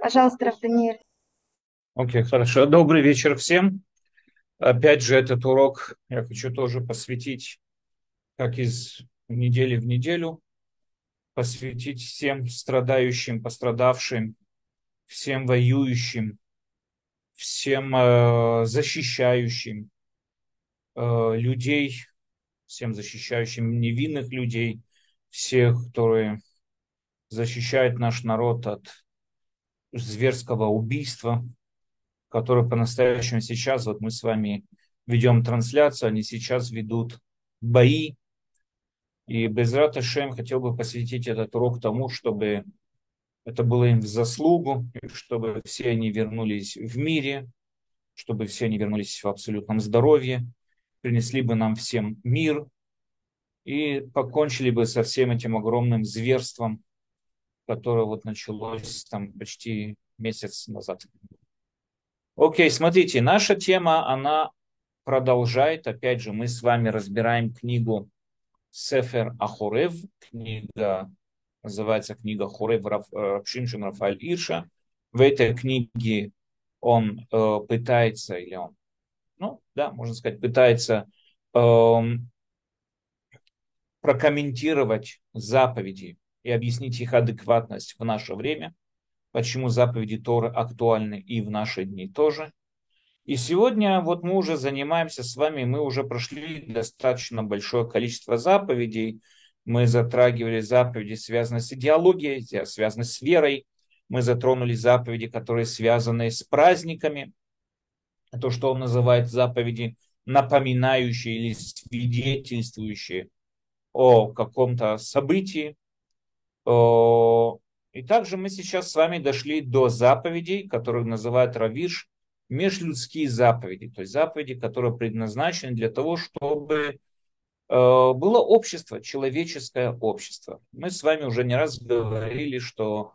Пожалуйста, Рафаниэль. Окей, okay, хорошо. Добрый вечер всем. Опять же, этот урок я хочу тоже посвятить, как из недели в неделю, посвятить всем страдающим, пострадавшим, всем воюющим, всем э, защищающим э, людей, всем защищающим невинных людей, всех, которые защищают наш народ от зверского убийства, которое по-настоящему сейчас, вот мы с вами ведем трансляцию, они сейчас ведут бои. И Безрат Шем хотел бы посвятить этот урок тому, чтобы это было им в заслугу, чтобы все они вернулись в мире, чтобы все они вернулись в абсолютном здоровье, принесли бы нам всем мир и покончили бы со всем этим огромным зверством, которое вот началось там почти месяц назад. Окей, смотрите, наша тема, она продолжает. Опять же, мы с вами разбираем книгу Сефер Ахурев, книга, называется книга Хурев Рапшимшин Рафаэль Ирша. В этой книге он э, пытается, или он, ну, да, можно сказать, пытается э, прокомментировать заповеди и объяснить их адекватность в наше время, почему заповеди Торы актуальны и в наши дни тоже. И сегодня вот мы уже занимаемся с вами, мы уже прошли достаточно большое количество заповедей. Мы затрагивали заповеди, связанные с идеологией, связанные с верой. Мы затронули заповеди, которые связаны с праздниками. То, что он называет заповеди, напоминающие или свидетельствующие о каком-то событии. И также мы сейчас с вами дошли до заповедей, которые называют Равиш, межлюдские заповеди, то есть заповеди, которые предназначены для того, чтобы э, было общество, человеческое общество. Мы с вами уже не раз говорили, что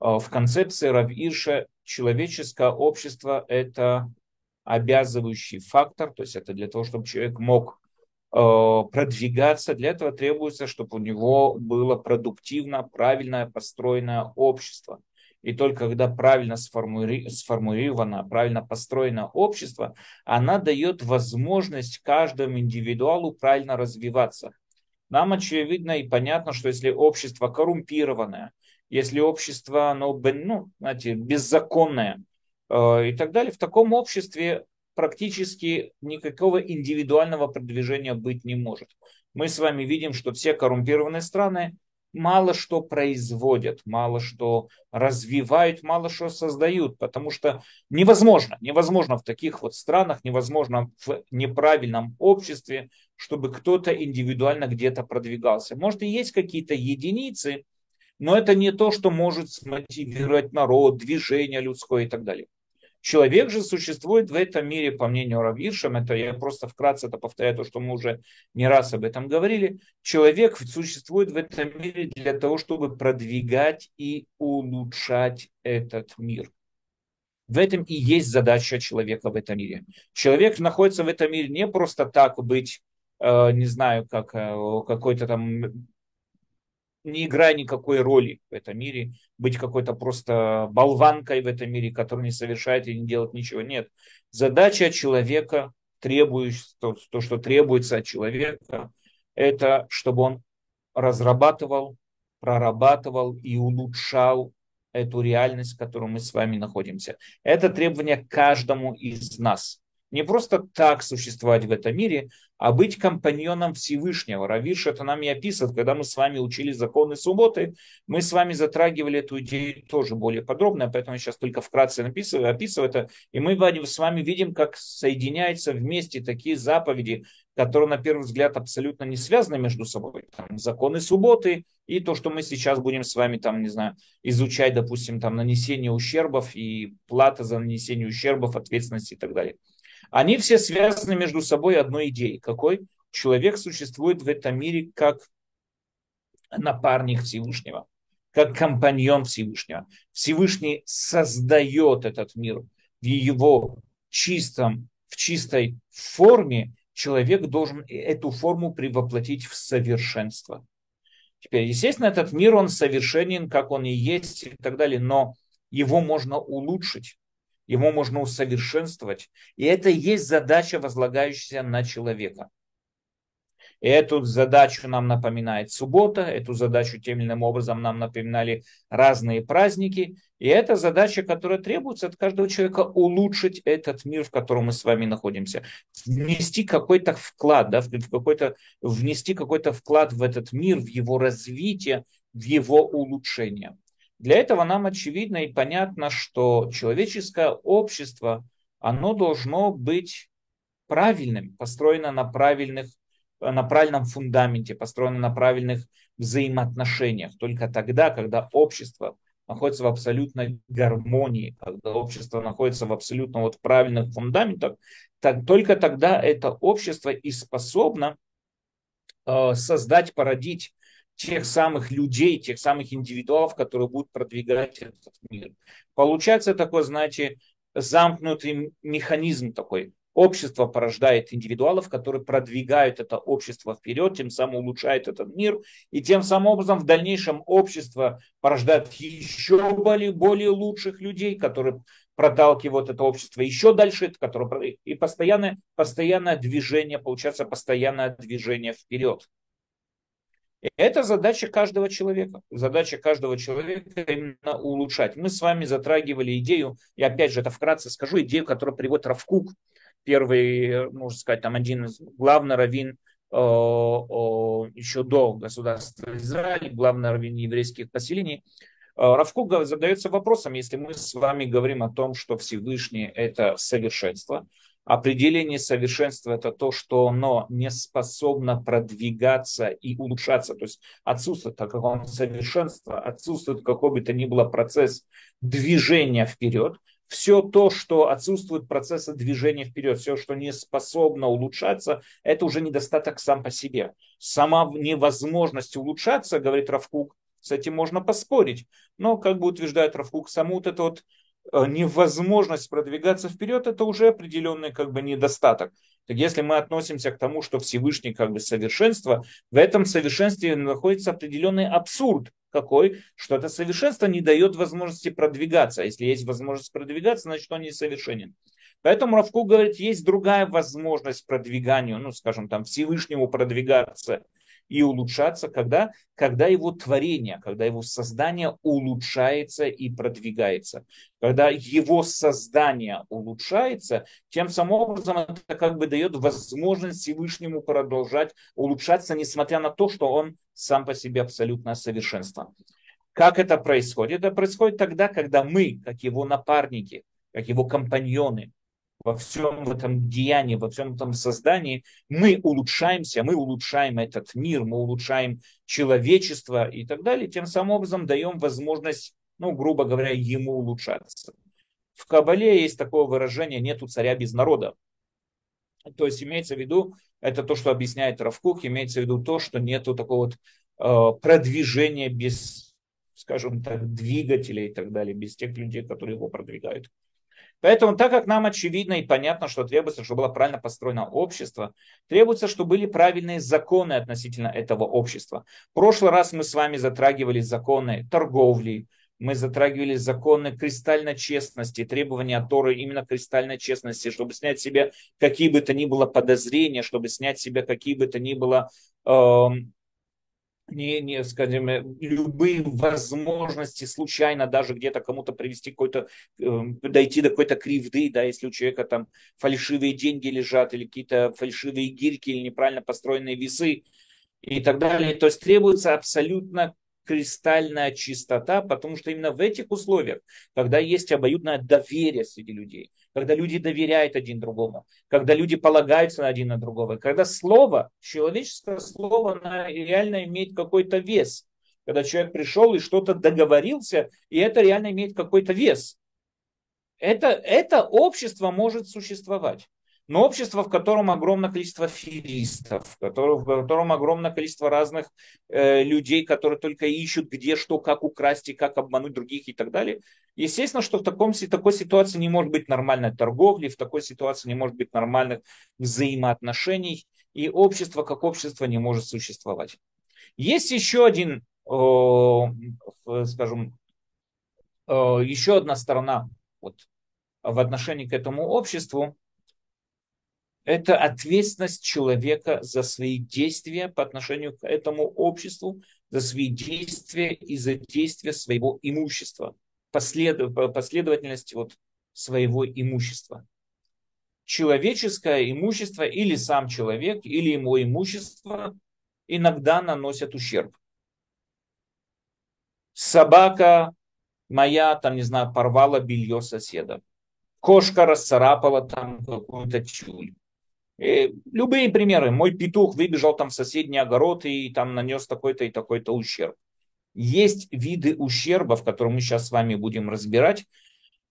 э, в концепции Равиша человеческое общество – это обязывающий фактор, то есть это для того, чтобы человек мог продвигаться, для этого требуется, чтобы у него было продуктивно, правильное построенное общество. И только когда правильно сформули... сформулировано, правильно построено общество, она дает возможность каждому индивидуалу правильно развиваться. Нам очевидно и понятно, что если общество коррумпированное, если общество оно, ну, знаете, беззаконное э, и так далее, в таком обществе практически никакого индивидуального продвижения быть не может. Мы с вами видим, что все коррумпированные страны мало что производят, мало что развивают, мало что создают, потому что невозможно, невозможно в таких вот странах, невозможно в неправильном обществе, чтобы кто-то индивидуально где-то продвигался. Может и есть какие-то единицы, но это не то, что может смотивировать народ, движение людское и так далее. Человек же существует в этом мире, по мнению Равиршам, это я просто вкратце это повторяю, то, что мы уже не раз об этом говорили, человек существует в этом мире для того, чтобы продвигать и улучшать этот мир. В этом и есть задача человека в этом мире. Человек находится в этом мире не просто так быть, э, не знаю, как э, какой-то там не играя никакой роли в этом мире, быть какой-то просто болванкой в этом мире, который не совершает и не делает ничего. Нет. Задача человека, требующая, то, то, что требуется от человека, это чтобы он разрабатывал, прорабатывал и улучшал эту реальность, в которой мы с вами находимся. Это требование каждому из нас. Не просто так существовать в этом мире, а быть компаньоном Всевышнего. Равиш это нам и описывает, когда мы с вами учили законы субботы, мы с вами затрагивали эту идею тоже более подробно, поэтому я сейчас только вкратце написываю, описываю это, и мы с вами видим, как соединяются вместе такие заповеди, которые на первый взгляд абсолютно не связаны между собой. Там, законы субботы и то, что мы сейчас будем с вами там, не знаю, изучать, допустим, там нанесение ущербов и плата за нанесение ущербов, ответственности и так далее. Они все связаны между собой одной идеей. Какой? Человек существует в этом мире как напарник Всевышнего, как компаньон Всевышнего. Всевышний создает этот мир в его чистом, в чистой форме. Человек должен эту форму превоплотить в совершенство. Теперь, естественно, этот мир, он совершенен, как он и есть и так далее, но его можно улучшить, его можно усовершенствовать. И это и есть задача, возлагающаяся на человека. И эту задачу нам напоминает суббота, эту задачу тем или иным образом нам напоминали разные праздники. И это задача, которая требуется от каждого человека улучшить этот мир, в котором мы с вами находимся. Внести какой-то вклад, да, в какой-то, внести какой-то вклад в этот мир, в его развитие, в его улучшение. Для этого нам очевидно и понятно, что человеческое общество, оно должно быть правильным, построено на правильных на правильном фундаменте, построено на правильных взаимоотношениях. Только тогда, когда общество находится в абсолютной гармонии, когда общество находится в абсолютно вот правильных фундаментах, так, только тогда это общество и способно э, создать, породить тех самых людей, тех самых индивидуалов, которые будут продвигать этот мир. Получается такой, знаете, замкнутый механизм такой. Общество порождает индивидуалов, которые продвигают это общество вперед, тем самым улучшает этот мир, и тем самым образом в дальнейшем общество порождает еще более, более лучших людей, которые проталкивают это общество еще дальше, которое, и постоянное, постоянное движение, получается постоянное движение вперед. Это задача каждого человека. Задача каждого человека именно улучшать. Мы с вами затрагивали идею, и опять же это вкратце скажу, идею, которую приводит Равкук, первый, можно сказать, там один из главный раввин э, еще до государства Израиль, главный раввин еврейских поселений. Э, Равкук задается вопросом, если мы с вами говорим о том, что Всевышний – это совершенство, Определение совершенства – это то, что оно не способно продвигаться и улучшаться. То есть отсутствует такого совершенства, отсутствует какой бы то ни было процесс движения вперед. Все то, что отсутствует процесса движения вперед, все, что не способно улучшаться, это уже недостаток сам по себе. Сама невозможность улучшаться, говорит Равкук, с этим можно поспорить. Но, как бы утверждает Равкук, саму вот это вот невозможность продвигаться вперед, это уже определенный как бы недостаток. Так если мы относимся к тому, что Всевышний как бы совершенство, в этом совершенстве находится определенный абсурд. Какой? Что это совершенство не дает возможности продвигаться. А если есть возможность продвигаться, значит он несовершенен. Поэтому Равку говорит, есть другая возможность продвиганию, ну, скажем, там, Всевышнему продвигаться и улучшаться, когда, когда его творение, когда его создание улучшается и продвигается. Когда его создание улучшается, тем самым образом это как бы дает возможность Всевышнему продолжать улучшаться, несмотря на то, что он сам по себе абсолютное совершенство. Как это происходит? Это происходит тогда, когда мы, как его напарники, как его компаньоны, во всем этом деянии, во всем этом создании, мы улучшаемся, мы улучшаем этот мир, мы улучшаем человечество и так далее, тем самым образом даем возможность, ну, грубо говоря, ему улучшаться. В Кабале есть такое выражение «нету царя без народа». То есть имеется в виду, это то, что объясняет Равкук, имеется в виду то, что нету такого вот э, продвижения без, скажем так, двигателей и так далее, без тех людей, которые его продвигают. Поэтому, так как нам очевидно и понятно, что требуется, чтобы было правильно построено общество, требуется, чтобы были правильные законы относительно этого общества. В прошлый раз мы с вами затрагивали законы торговли, мы затрагивали законы кристальной честности, требования Торы именно кристальной честности, чтобы снять себя какие бы то ни было подозрения, чтобы снять себя какие бы то ни было э, не, не, скажем, э, любые возможности случайно даже где-то кому-то привести какой-то, э, дойти до какой-то кривды, да, если у человека там фальшивые деньги лежат или какие-то фальшивые гирьки или неправильно построенные весы и так далее. То есть требуется абсолютно кристальная чистота, потому что именно в этих условиях, когда есть обоюдное доверие среди людей, когда люди доверяют один другому, когда люди полагаются один на другого, когда слово, человеческое слово, оно реально имеет какой-то вес. Когда человек пришел и что-то договорился, и это реально имеет какой-то вес. Это, это общество может существовать. Но общество, в котором огромное количество филистов, в котором, в котором огромное количество разных э, людей, которые только ищут, где что, как украсть и как обмануть других и так далее. Естественно, что в таком, такой ситуации не может быть нормальной торговли, в такой ситуации не может быть нормальных взаимоотношений, и общество как общество не может существовать. Есть еще один, э, скажем, еще одна сторона вот, в отношении к этому обществу, это ответственность человека за свои действия по отношению к этому обществу, за свои действия и за действия своего имущества, послед, последовательность вот своего имущества. Человеческое имущество или сам человек, или его имущество иногда наносят ущерб. Собака моя, там, не знаю, порвала белье соседа. Кошка расцарапала там какую-то тюль. И любые примеры. Мой петух выбежал там в соседний огород и там нанес такой-то и такой-то ущерб. Есть виды ущербов, которые мы сейчас с вами будем разбирать,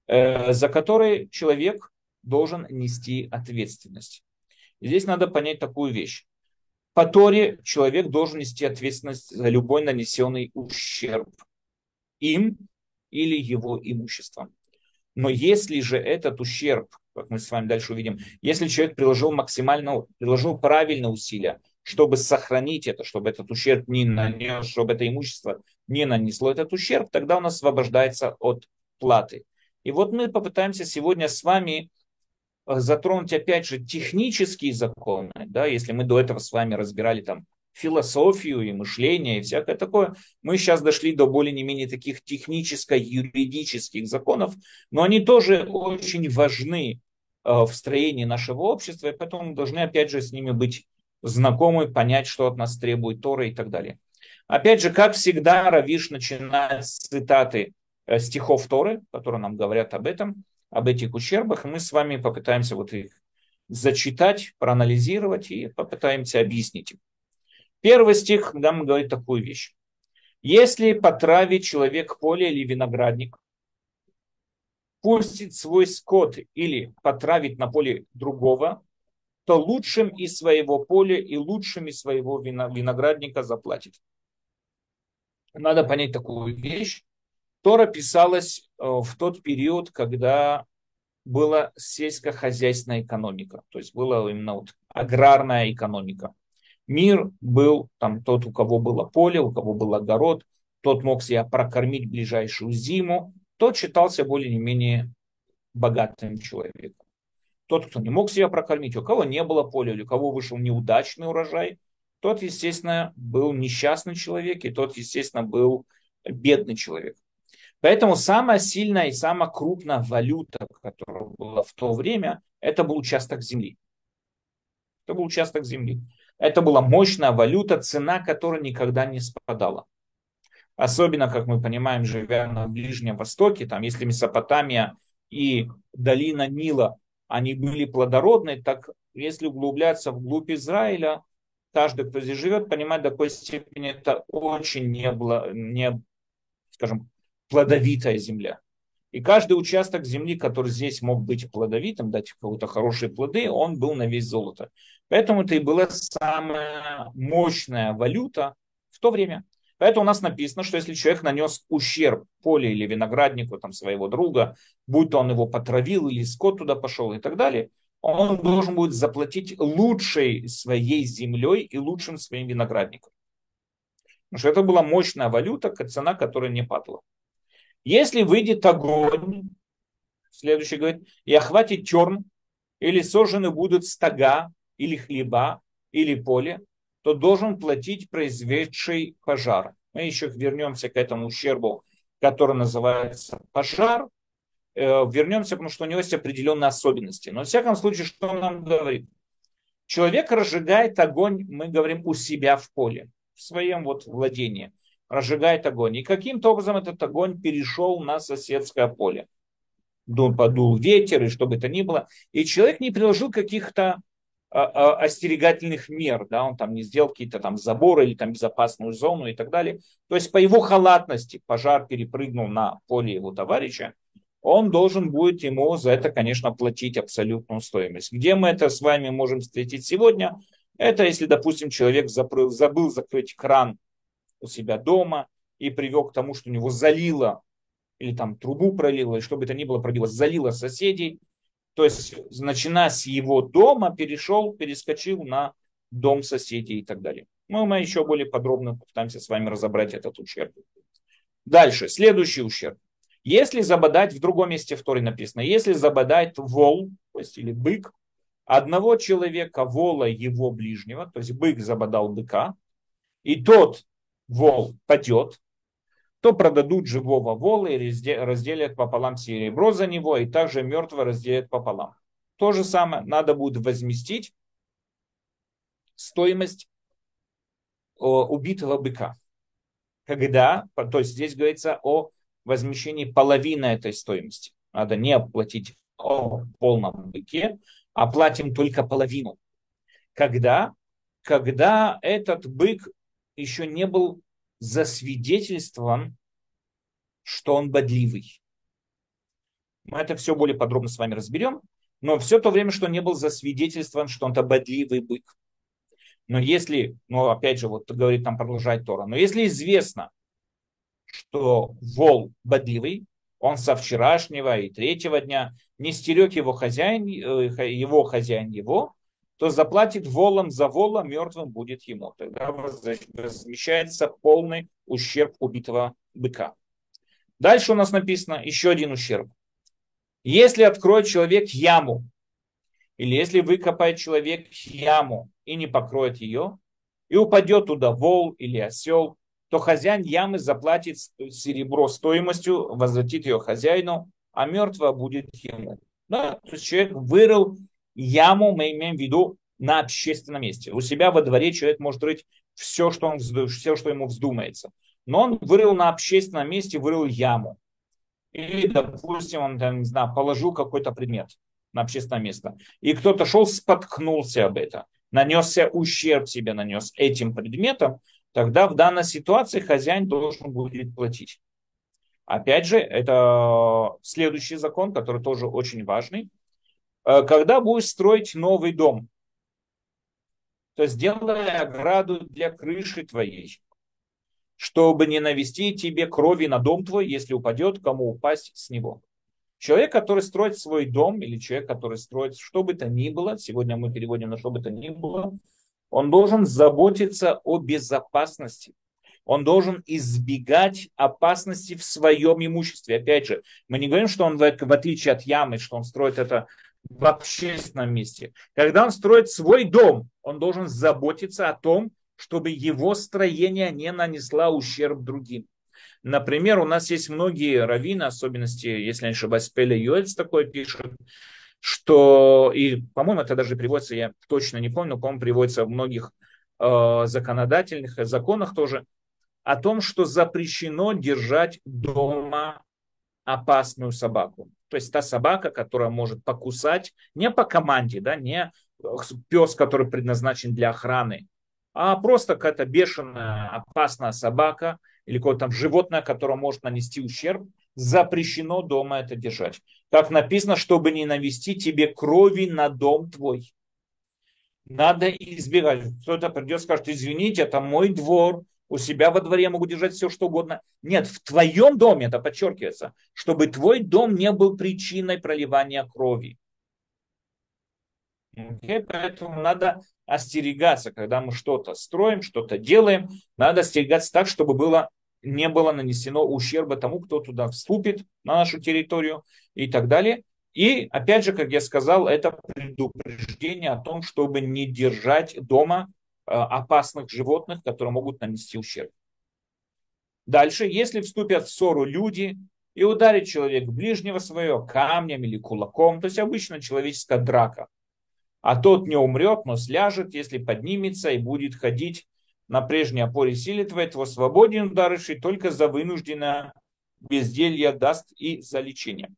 э, за которые человек должен нести ответственность. здесь надо понять такую вещь. По Торе человек должен нести ответственность за любой нанесенный ущерб им или его имуществом. Но если же этот ущерб, как мы с вами дальше увидим, если человек приложил максимально, приложил правильные усилия, чтобы сохранить это, чтобы этот ущерб не нанес, чтобы это имущество не нанесло этот ущерб, тогда он освобождается от платы. И вот мы попытаемся сегодня с вами э, затронуть опять же технические законы, да, если мы до этого с вами разбирали там философию и мышление и всякое такое, мы сейчас дошли до более-не менее таких техническо-юридических законов, но они тоже очень важны э, в строении нашего общества, и поэтому мы должны опять же с ними быть знакомы, понять, что от нас требует Тора и так далее. Опять же, как всегда, Равиш начинает с цитаты э, стихов Торы, которые нам говорят об этом, об этих ущербах, мы с вами попытаемся вот их зачитать, проанализировать и попытаемся объяснить. Первый стих нам говорит такую вещь. Если потравит человек поле или виноградник, пустит свой скот или потравит на поле другого, то лучшим из своего поля и лучшим из своего виноградника заплатит. Надо понять такую вещь. Тора писалась э, в тот период, когда была сельскохозяйственная экономика, то есть была именно вот аграрная экономика. Мир был там тот, у кого было поле, у кого был огород, тот мог себя прокормить ближайшую зиму, тот считался более-менее богатым человеком. Тот, кто не мог себя прокормить, у кого не было поля, у кого вышел неудачный урожай, тот, естественно, был несчастный человек, и тот, естественно, был бедный человек. Поэтому самая сильная и самая крупная валюта, которая была в то время, это был участок земли. Это был участок земли. Это была мощная валюта, цена которой никогда не спадала. Особенно, как мы понимаем, живя на Ближнем Востоке, там, если Месопотамия и долина Нила, они были плодородны, так если углубляться вглубь Израиля, каждый, кто здесь живет, понимает, до какой степени это очень не, было, не скажем, плодовитая земля. И каждый участок земли, который здесь мог быть плодовитым, дать какие-то хорошие плоды, он был на весь золото. Поэтому это и была самая мощная валюта в то время. Поэтому у нас написано, что если человек нанес ущерб поле или винограднику там, своего друга, будь то он его потравил или скот туда пошел и так далее, он должен будет заплатить лучшей своей землей и лучшим своим виноградником. Потому что это была мощная валюта, цена которая не падала. Если выйдет огонь, следующий говорит, и охватит терн, или сожжены будут стога или хлеба, или поле, то должен платить произведший пожар. Мы еще вернемся к этому ущербу, который называется пожар. Э, вернемся, потому что у него есть определенные особенности. Но, в всяком случае, что он нам говорит? Человек разжигает огонь, мы говорим, у себя в поле, в своем вот владении. Разжигает огонь. И каким-то образом этот огонь перешел на соседское поле. Подул ветер и что бы то ни было. И человек не приложил каких-то остерегательных мер, да, он там не сделал какие-то там заборы или там безопасную зону и так далее. То есть по его халатности пожар перепрыгнул на поле его товарища, он должен будет ему за это, конечно, платить абсолютную стоимость. Где мы это с вами можем встретить сегодня? Это если, допустим, человек забыл закрыть кран у себя дома и привел к тому, что у него залило или там трубу пролило, и что бы это ни было пробило, залило соседей, то есть, начиная с его дома, перешел, перескочил на дом соседей и так далее. Ну, мы еще более подробно попытаемся с вами разобрать этот ущерб. Дальше, следующий ущерб. Если забодать, в другом месте в Торе написано, если забодать вол, то есть или бык, одного человека, вола его ближнего, то есть бык забодал быка, и тот вол падет, то продадут живого вола и разделят пополам серебро за него, и также мертвого разделят пополам. То же самое надо будет возместить стоимость убитого быка. Когда, то есть здесь говорится о возмещении половины этой стоимости. Надо не оплатить о полном быке, а платим только половину. Когда? Когда этот бык еще не был засвидетельствован, что он бодливый. Мы это все более подробно с вами разберем. Но все то время, что не был засвидетельствован, что он-то бодливый бык. Но если, ну опять же, вот говорит там продолжать Тора, но если известно, что вол бодливый, он со вчерашнего и третьего дня не стерег его хозяин, э, его хозяин его, то заплатит волом за вола, мертвым будет ему. Тогда возмещается полный ущерб убитого быка. Дальше у нас написано еще один ущерб. Если откроет человек яму, или если выкопает человек яму и не покроет ее, и упадет туда вол или осел, то хозяин ямы заплатит серебро стоимостью, возвратит ее хозяину, а мертвое будет ему. Да, то есть человек вырыл яму, мы имеем в виду, на общественном месте. У себя во дворе человек может рыть все, что, он, все, что ему вздумается. Но он вырыл на общественном месте, вырыл яму. Или, допустим, он, там, не знаю, положил какой-то предмет на общественное место. И кто-то шел, споткнулся об это, нанесся ущерб себе, нанес этим предметом, тогда в данной ситуации хозяин должен будет платить. Опять же, это следующий закон, который тоже очень важный. Э, когда будешь строить новый дом, то сделай ограду для крыши твоей, чтобы не навести тебе крови на дом твой, если упадет, кому упасть с него. Человек, который строит свой дом, или человек, который строит что бы то ни было, сегодня мы переводим на что бы то ни было, он должен заботиться о безопасности. Он должен избегать опасности в своем имуществе. Опять же, мы не говорим, что он, в отличие от ямы, что он строит это в общественном месте. Когда он строит свой дом, он должен заботиться о том, чтобы его строение не нанесло ущерб другим. Например, у нас есть многие раввины, особенности, если не ошибаюсь, Пеля Юэльц такое пишет, что, и, по-моему, это даже приводится, я точно не помню, по-моему, приводится в многих э, законодательных законах тоже, о том, что запрещено держать дома опасную собаку. То есть та собака, которая может покусать не по команде, да, не пес, который предназначен для охраны, а просто какая-то бешеная, опасная собака или какое-то там животное, которое может нанести ущерб, запрещено дома это держать. Как написано, чтобы не навести тебе крови на дом твой. Надо избегать. Кто-то придет скажет, извините, это мой двор, у себя во дворе могу держать все, что угодно. Нет, в твоем доме, это подчеркивается, чтобы твой дом не был причиной проливания крови. Okay? Поэтому надо остерегаться, когда мы что-то строим, что-то делаем, надо остерегаться так, чтобы было, не было нанесено ущерба тому, кто туда вступит на нашу территорию и так далее. И опять же, как я сказал, это предупреждение о том, чтобы не держать дома опасных животных, которые могут нанести ущерб. Дальше, если вступят в ссору люди и ударит человек ближнего своего камнем или кулаком, то есть обычно человеческая драка, а тот не умрет, но сляжет, если поднимется и будет ходить на прежней опоре силы твоей, то свободен ударивший только за вынужденное безделье даст и за лечение.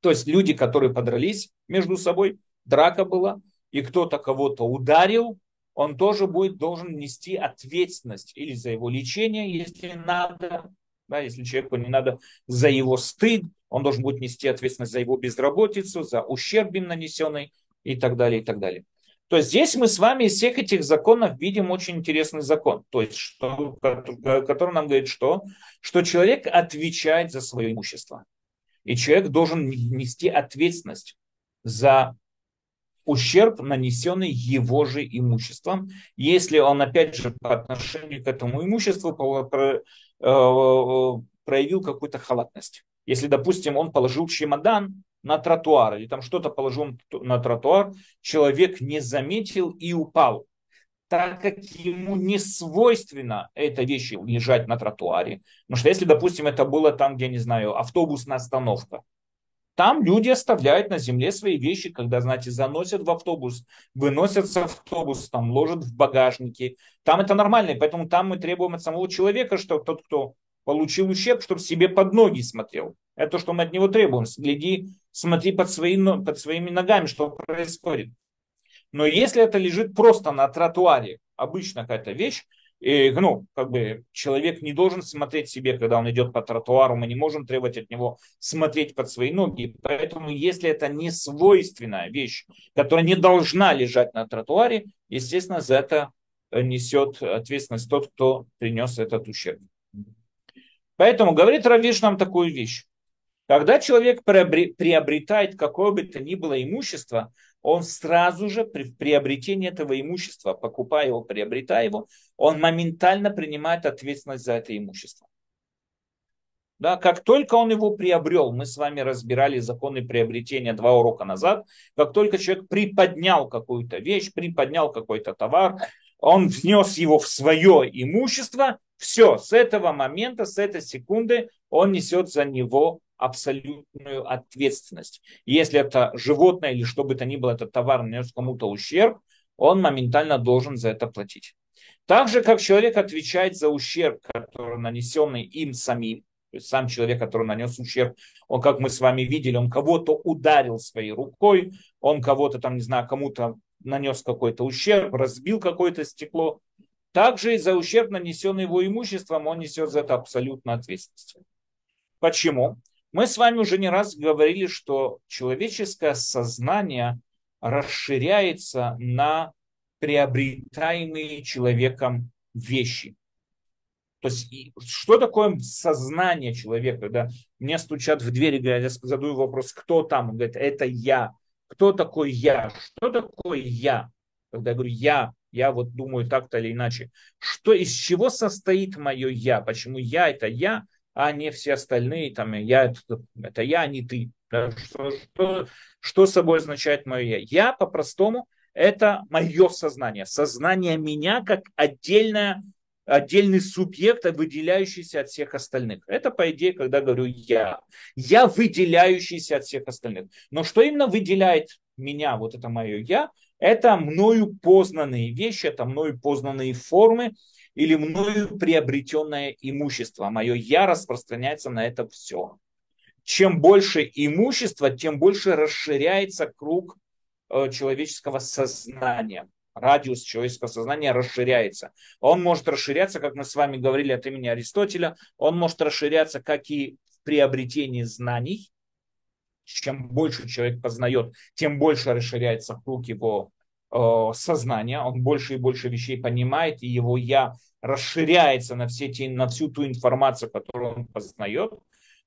То есть люди, которые подрались между собой, драка была, и кто-то кого-то ударил, он тоже будет должен нести ответственность или за его лечение, если надо, да, если человеку не надо за его стыд, он должен будет нести ответственность за его безработицу, за ущерб им нанесенный и так далее, и так далее. То есть здесь мы с вами из всех этих законов видим очень интересный закон, то есть, что, который нам говорит что? Что человек отвечает за свое имущество. И человек должен нести ответственность за ущерб, нанесенный его же имуществом, если он, опять же, по отношению к этому имуществу э, проявил какую-то халатность. Если, допустим, он положил чемодан на тротуар, или там что-то положил на тротуар, человек не заметил и упал. Так как ему не свойственно эта вещь лежать на тротуаре. Потому что если, допустим, это было там, где, не знаю, автобусная остановка, там люди оставляют на земле свои вещи, когда, знаете, заносят в автобус, выносят с автобуса, там, ложат в багажники. Там это нормально, и поэтому там мы требуем от самого человека, что тот, кто получил ущерб, чтобы себе под ноги смотрел. Это то, что мы от него требуем. Следи, смотри под, свои, под своими ногами, что происходит. Но если это лежит просто на тротуаре, обычно какая-то вещь, и, ну, как бы человек не должен смотреть себе, когда он идет по тротуару, мы не можем требовать от него смотреть под свои ноги. Поэтому, если это не свойственная вещь, которая не должна лежать на тротуаре, естественно, за это несет ответственность тот, кто принес этот ущерб. Поэтому говорит Равиш нам такую вещь. Когда человек приобретает какое бы то ни было имущество, он сразу же при приобретении этого имущества, покупая его, приобретая его, он моментально принимает ответственность за это имущество. Да, как только он его приобрел, мы с вами разбирали законы приобретения два урока назад, как только человек приподнял какую-то вещь, приподнял какой-то товар, он внес его в свое имущество, все, с этого момента, с этой секунды он несет за него абсолютную ответственность. Если это животное или что бы то ни было, этот товар нанес кому-то ущерб, он моментально должен за это платить. Так же, как человек отвечает за ущерб, который нанесенный им самим, то есть сам человек, который нанес ущерб, он, как мы с вами видели, он кого-то ударил своей рукой, он кого-то там, не знаю, кому-то нанес какой-то ущерб, разбил какое-то стекло. Также и за ущерб, нанесенный его имуществом, он несет за это абсолютно ответственность. Почему? Мы с вами уже не раз говорили, что человеческое сознание расширяется на приобретаемые человеком вещи. То есть, что такое сознание человека, когда мне стучат в дверь, я задаю вопрос, кто там? Он говорит, это я. Кто такой я? Что такое я? Когда я говорю я, я вот думаю так-то или иначе. Что, из чего состоит мое я? Почему я это я? А не все остальные, там, я, это, это я, а не ты. Что, что, что собой означает мое я? Я по-простому это мое сознание. Сознание меня как отдельное, отдельный субъект, выделяющийся от всех остальных. Это, по идее, когда говорю я. Я выделяющийся от всех остальных. Но что именно выделяет меня, вот это мое я, это мною познанные вещи, это мною познанные формы, или мною приобретенное имущество. Мое я распространяется на это все. Чем больше имущества, тем больше расширяется круг э, человеческого сознания. Радиус человеческого сознания расширяется. Он может расширяться, как мы с вами говорили от имени Аристотеля, он может расширяться как и в приобретении знаний. Чем больше человек познает, тем больше расширяется круг его сознания, он больше и больше вещей понимает, и его я расширяется на, все те, на всю ту информацию, которую он познает.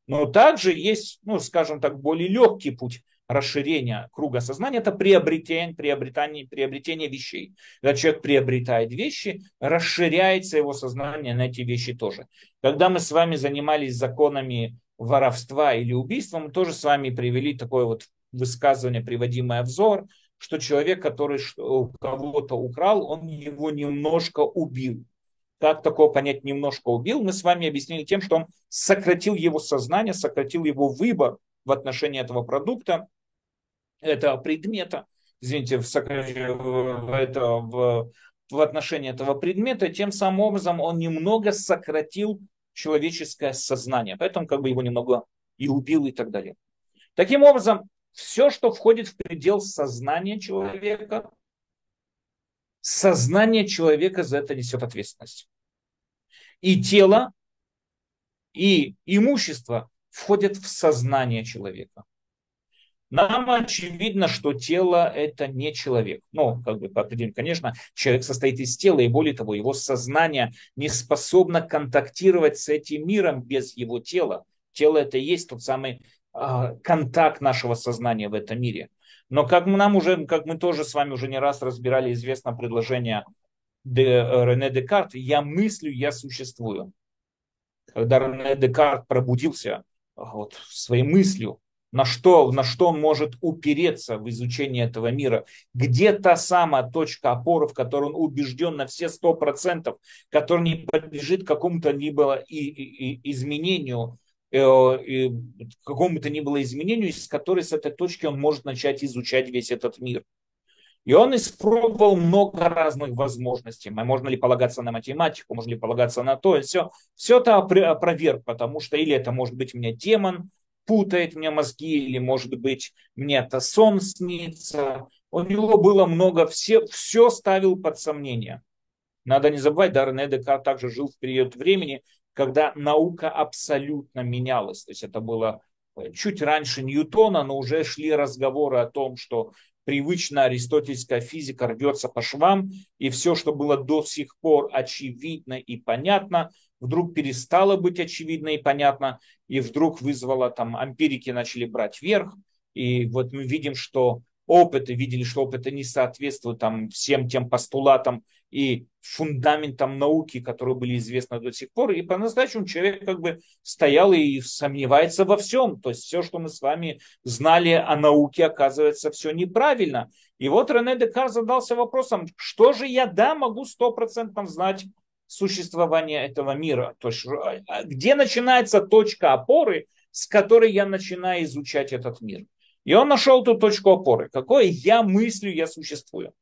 Но также есть, ну, скажем так, более легкий путь расширения круга сознания, это приобретение, приобретение, приобретение вещей. Когда человек приобретает вещи, расширяется его сознание на эти вещи тоже. Когда мы с вами занимались законами воровства или убийства, мы тоже с вами привели такое вот высказывание, приводимое взор, что человек, который кого-то украл, он его немножко убил. Как такое понять немножко убил? Мы с вами объяснили тем, что он сократил его сознание, сократил его выбор в отношении этого продукта, этого предмета, извините, в, в, это, в, в отношении этого предмета, тем самым образом он немного сократил человеческое сознание. Поэтому как бы его немного и убил и так далее. Таким образом, все, что входит в предел сознания человека, сознание человека за это несет ответственность. И тело, и имущество входят в сознание человека. Нам очевидно, что тело это не человек. Ну, как бы по определению, конечно, человек состоит из тела, и более того, его сознание не способно контактировать с этим миром без его тела. Тело это и есть тот самый контакт нашего сознания в этом мире. Но как мы, нам уже, как мы тоже с вами уже не раз разбирали, известно предложение Де, Рене Декарт, я мыслю, я существую. когда Рене Декарт пробудился вот, своей мыслью, на что, на что он может упереться в изучении этого мира, где та самая точка опоры, в которой он убежден на все сто процентов, которая не подлежит какому-то либо и, и, и изменению, э, и, какому-то ни было изменению, из которой с этой точки он может начать изучать весь этот мир. И он испробовал много разных возможностей. Можно ли полагаться на математику, можно ли полагаться на то. И все, все это опроверг, потому что или это может быть у меня демон, путает мне мозги, или, может быть, мне это сон снится. У него было много, все, все ставил под сомнение. Надо не забывать, да, Рене Декарт также жил в период времени, когда наука абсолютно менялась. То есть это было э, чуть раньше Ньютона, но уже шли разговоры о том, что привычная аристотельская физика рвется по швам, и все, что было до сих пор очевидно и понятно, вдруг перестало быть очевидно и понятно, и вдруг вызвало там, ампирики начали брать верх, и вот мы видим, что опыты, видели, что опыты не соответствуют там, всем тем постулатам и фундаментам науки, которые были известны до сих пор. И по-настоящему человек как бы стоял и сомневается во всем. То есть все, что мы с вами знали о науке, оказывается все неправильно. И вот Рене Декар задался вопросом, что же я, да, могу стопроцентно знать существования этого мира. То есть, а, где начинается точка опоры, с которой я начинаю изучать этот мир. И он нашел ту точку опоры. Какое я мыслю, я существую.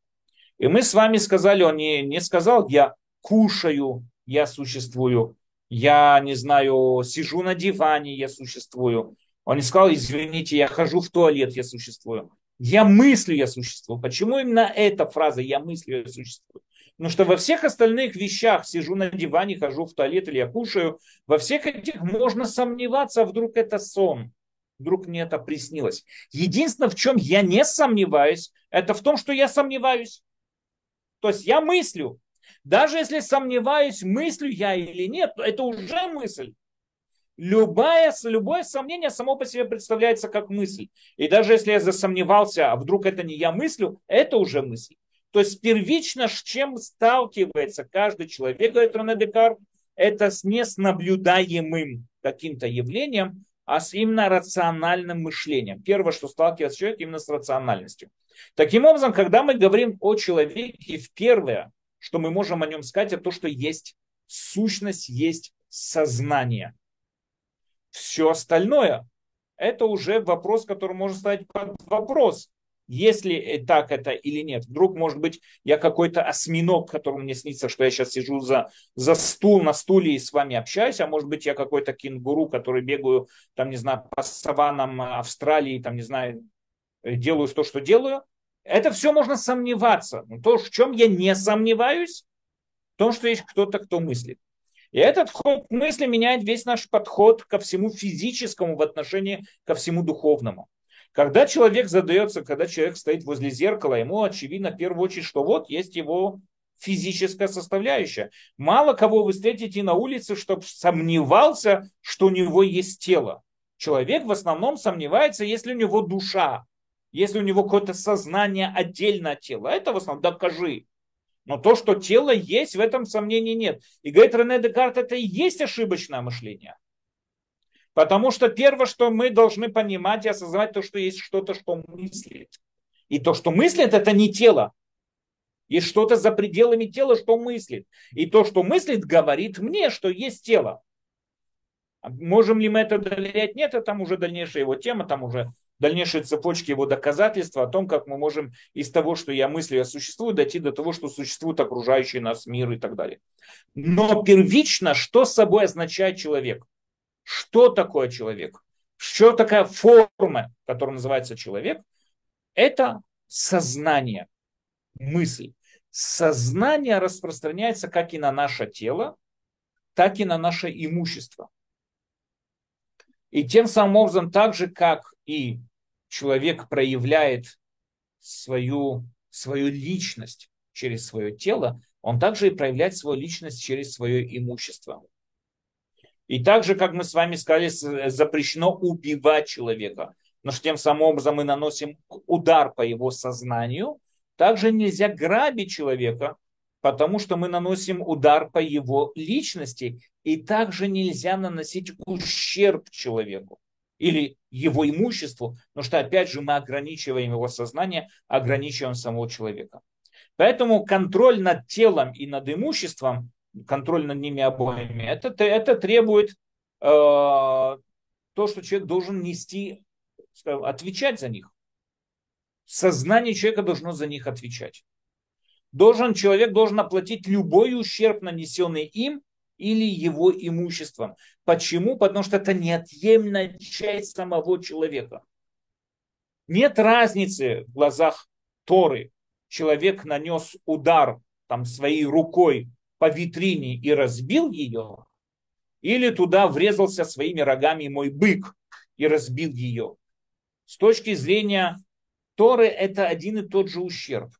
И мы с вами сказали, он не, не сказал, я кушаю, я существую. Я, не знаю, сижу на диване, я существую. Он не сказал, извините, я хожу в туалет, я существую. Я мыслю, я существую. Почему именно эта фраза «я мыслю, я существую»? Потому что во всех остальных вещах, сижу на диване, хожу в туалет или я кушаю, во всех этих можно сомневаться, а вдруг это сон, вдруг мне это приснилось. Единственное, в чем я не сомневаюсь, это в том, что я сомневаюсь. То есть я мыслю. Даже если сомневаюсь, мыслю я или нет, это уже мысль. Любое, любое сомнение само по себе представляется как мысль. И даже если я засомневался, а вдруг это не я мыслю, это уже мысль. То есть первично, с чем сталкивается каждый человек, говорит Рене Декарт, это с наблюдаемым каким-то явлением, а с именно рациональным мышлением. Первое, что сталкивается человек, именно с рациональностью. Таким образом, когда мы говорим о человеке, в первое, что мы можем о нем сказать, это то, что есть сущность, есть сознание. Все остальное – это уже вопрос, который можно ставить под вопрос если так это или нет. Вдруг, может быть, я какой-то осьминог, которому мне снится, что я сейчас сижу за, за стул, на стуле и с вами общаюсь, а может быть, я какой-то кенгуру, который бегаю, там, не знаю, по саванам Австралии, там, не знаю, делаю то, что делаю. Это все можно сомневаться. Но то, в чем я не сомневаюсь, в том, что есть кто-то, кто мыслит. И этот ход мысли меняет весь наш подход ко всему физическому в отношении ко всему духовному. Когда человек задается, когда человек стоит возле зеркала, ему очевидно в первую очередь, что вот есть его физическая составляющая. Мало кого вы встретите на улице, чтобы сомневался, что у него есть тело. Человек в основном сомневается, если у него душа, если у него какое-то сознание отдельно от тела. Это в основном докажи. Но то, что тело есть, в этом сомнений нет. И говорит Рене Декарт, это и есть ошибочное мышление. Потому что первое, что мы должны понимать и осознавать, то, что есть что-то, что мыслит. И то, что мыслит, это не тело. Есть что-то за пределами тела, что мыслит. И то, что мыслит, говорит мне, что есть тело. А можем ли мы это доверять? Нет, это там уже дальнейшая его тема, там уже дальнейшие цепочки его доказательства о том, как мы можем из того, что я мыслю, я существую, дойти до того, что существует окружающий нас мир и так далее. Но первично, что собой означает человек? Что такое человек? Что такая форма, которая называется человек? Это сознание, мысль. Сознание распространяется как и на наше тело, так и на наше имущество. И тем самым образом, так же, как и человек проявляет свою, свою личность через свое тело, он также и проявляет свою личность через свое имущество. И так же, как мы с вами сказали, запрещено убивать человека. Но что тем самым образом мы наносим удар по его сознанию. Также нельзя грабить человека, потому что мы наносим удар по его личности, и также нельзя наносить ущерб человеку или его имуществу, потому что, опять же, мы ограничиваем его сознание, ограничиваем самого человека. Поэтому контроль над телом и над имуществом, контроль над ними обоими, это, это требует э, то, что человек должен нести, отвечать за них. Сознание человека должно за них отвечать. Должен, человек должен оплатить любой ущерб, нанесенный им или его имуществом. Почему? Потому что это неотъемлемая часть самого человека. Нет разницы в глазах Торы. Человек нанес удар там, своей рукой по витрине и разбил ее, или туда врезался своими рогами мой бык и разбил ее. С точки зрения Торы это один и тот же ущерб.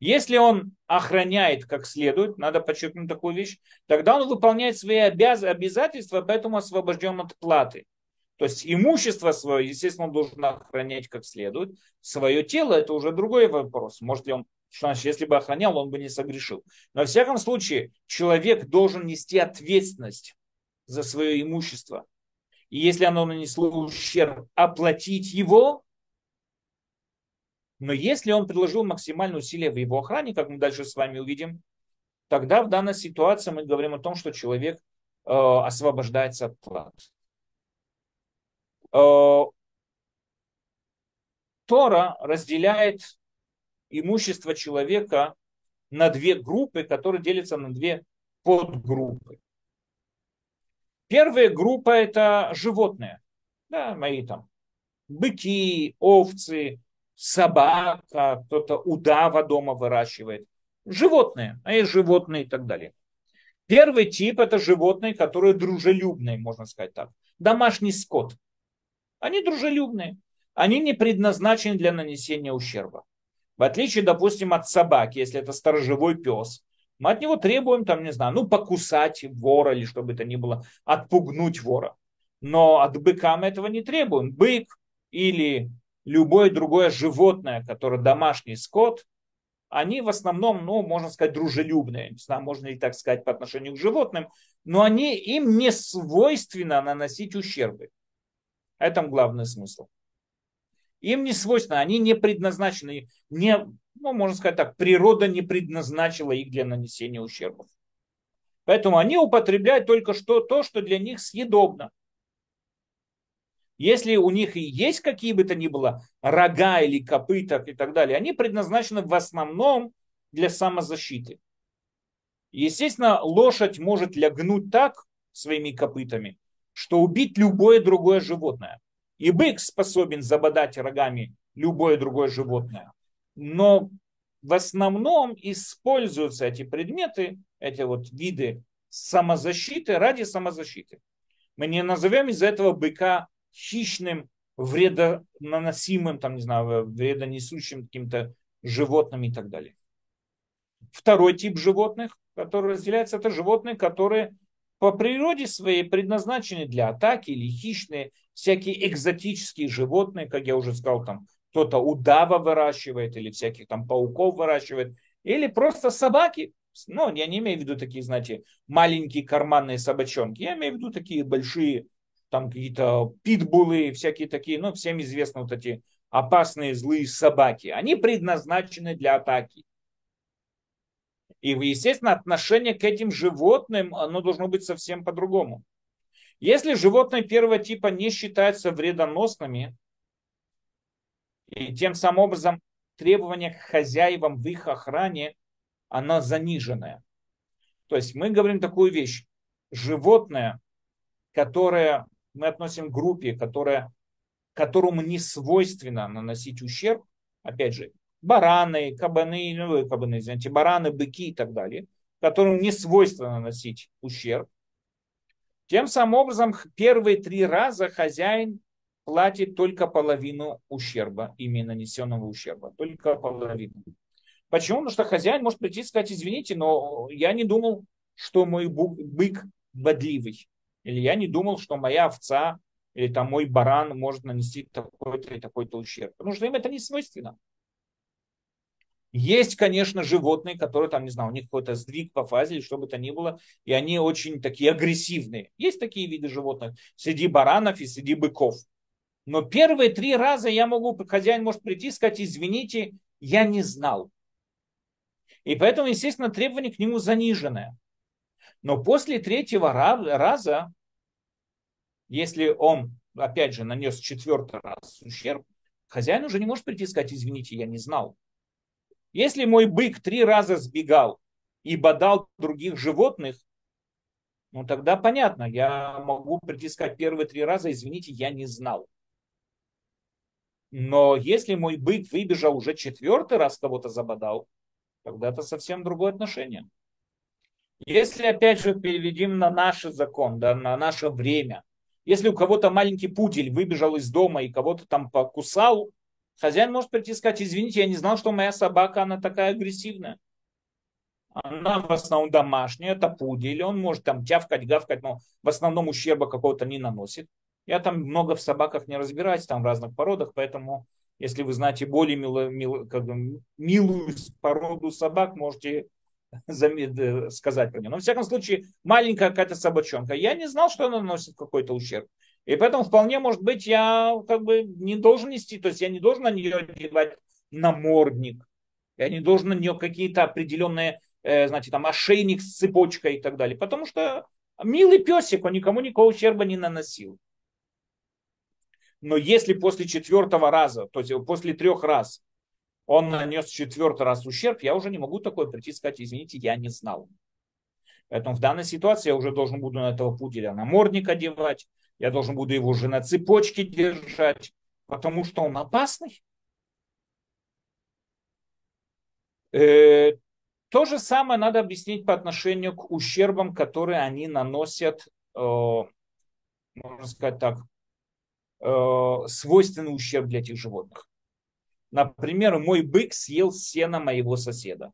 Если он охраняет как следует, надо подчеркнуть такую вещь, тогда он выполняет свои обяз... обязательства, поэтому освобожден от платы. То есть имущество свое, естественно, он должен охранять как следует. Свое тело это уже другой вопрос. Может ли он, что значит, если бы охранял, он бы не согрешил. Но во всяком случае, человек должен нести ответственность за свое имущество. И если оно нанесло ущерб, оплатить его, но если он приложил максимальные усилия в его охране, как мы дальше с вами увидим, тогда в данной ситуации мы говорим о том, что человек э, освобождается от плат. Э, Тора разделяет имущество человека на две группы, которые делятся на две подгруппы. Первая группа это животные, да, мои там быки, овцы, собака, кто-то удава дома выращивает. Животные, а есть животные и так далее. Первый тип это животные, которые дружелюбные, можно сказать так. Домашний скот. Они дружелюбные. Они не предназначены для нанесения ущерба. В отличие, допустим, от собаки, если это сторожевой пес, мы от него требуем, там, не знаю, ну, покусать вора или что бы это ни было, отпугнуть вора. Но от быка мы этого не требуем. Бык или любое другое животное, которое домашний скот, они в основном, ну, можно сказать, дружелюбные. Не знаю, можно ли так сказать по отношению к животным, но они, им не свойственно наносить ущербы. Это главный смысл. Им не свойственно, они не предназначены, не, ну, можно сказать так, природа не предназначила их для нанесения ущербов. Поэтому они употребляют только что, то, что для них съедобно. Если у них и есть какие бы то ни было рога или копыта и так далее, они предназначены в основном для самозащиты. Естественно, лошадь может лягнуть так своими копытами, что убить любое другое животное. И бык способен забодать рогами любое другое животное. Но в основном используются эти предметы, эти вот виды самозащиты ради самозащиты. Мы не назовем из-за этого быка хищным, вредонаносимым, там, не знаю, вредонесущим каким-то животным и так далее. Второй тип животных, который разделяется, это животные, которые по природе своей предназначены для атаки или хищные, всякие экзотические животные, как я уже сказал, там кто-то удава выращивает или всяких там пауков выращивает, или просто собаки. Ну, я не имею в виду такие, знаете, маленькие карманные собачонки, я имею в виду такие большие там какие-то питбулы, всякие такие, ну, всем известны вот эти опасные злые собаки. Они предназначены для атаки. И, естественно, отношение к этим животным, оно должно быть совсем по-другому. Если животные первого типа не считаются вредоносными, и тем самым образом требования к хозяевам в их охране, оно заниженное. То есть мы говорим такую вещь. Животное, которое мы относим к группе, которая, которому не свойственно наносить ущерб, опять же, бараны, кабаны, ну, кабаны, извините, бараны, быки и так далее, которым не свойственно наносить ущерб. Тем самым образом, первые три раза хозяин платит только половину ущерба, именно нанесенного ущерба, только половину. Почему? Потому что хозяин может прийти и сказать, извините, но я не думал, что мой бык бодливый. Или я не думал, что моя овца или там мой баран может нанести такой-то и такой-то ущерб. Потому что им это не свойственно. Есть, конечно, животные, которые там, не знаю, у них какой-то сдвиг по фазе или что бы то ни было, и они очень такие агрессивные. Есть такие виды животных среди баранов и среди быков. Но первые три раза я могу, хозяин может прийти и сказать, извините, я не знал. И поэтому, естественно, требование к нему заниженное. Но после третьего раза, если он, опять же, нанес четвертый раз ущерб, хозяин уже не может прийти и сказать, извините, я не знал. Если мой бык три раза сбегал и бодал других животных, ну тогда понятно, я могу сказать первые три раза, извините, я не знал. Но если мой бык выбежал уже четвертый раз кого-то забодал, тогда это совсем другое отношение. Если, опять же, переведем на наш закон, да, на наше время, если у кого-то маленький пудель выбежал из дома и кого-то там покусал, хозяин может прийти и сказать, извините, я не знал, что моя собака, она такая агрессивная. Она в основном домашняя, это пудель, он может там тявкать, гавкать, но в основном ущерба какого-то не наносит. Я там много в собаках не разбираюсь, там в разных породах, поэтому если вы знаете более мило, мило, как бы, милую породу собак, можете сказать про нее. Но, в всяком случае, маленькая какая-то собачонка. Я не знал, что она наносит какой-то ущерб. И поэтому вполне может быть я как бы не должен нести, то есть я не должен на нее одевать намордник, я не должен на нее какие-то определенные, э, знаете, там ошейник с цепочкой и так далее, потому что милый песик, он никому никакого ущерба не наносил. Но если после четвертого раза, то есть после трех раз он нанес четвертый раз ущерб, я уже не могу такой прийти и сказать, извините, я не знал. Поэтому в данной ситуации я уже должен буду на этого пуделя намордник одевать, я должен буду его уже на цепочке держать, потому что он опасный. Э, то же самое надо объяснить по отношению к ущербам, которые они наносят, э, можно сказать так, э, свойственный ущерб для этих животных. Например, мой бык съел сено моего соседа.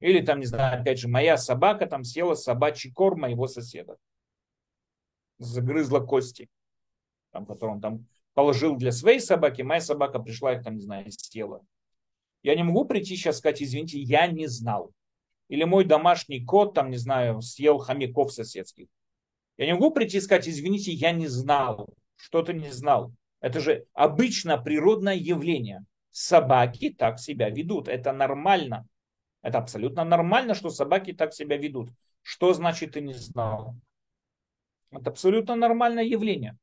Или там, не знаю, опять же, моя собака там съела собачий корм моего соседа. Загрызла кости, там, которые он там положил для своей собаки. Моя собака пришла их там, не знаю, съела. Я не могу прийти сейчас сказать, извините, я не знал. Или мой домашний кот, там, не знаю, съел хомяков соседских. Я не могу прийти и сказать, извините, я не знал, что-то не знал. Это же обычно природное явление. Собаки так себя ведут. Это нормально. Это абсолютно нормально, что собаки так себя ведут. Что значит ты не знал? Это абсолютно нормальное явление.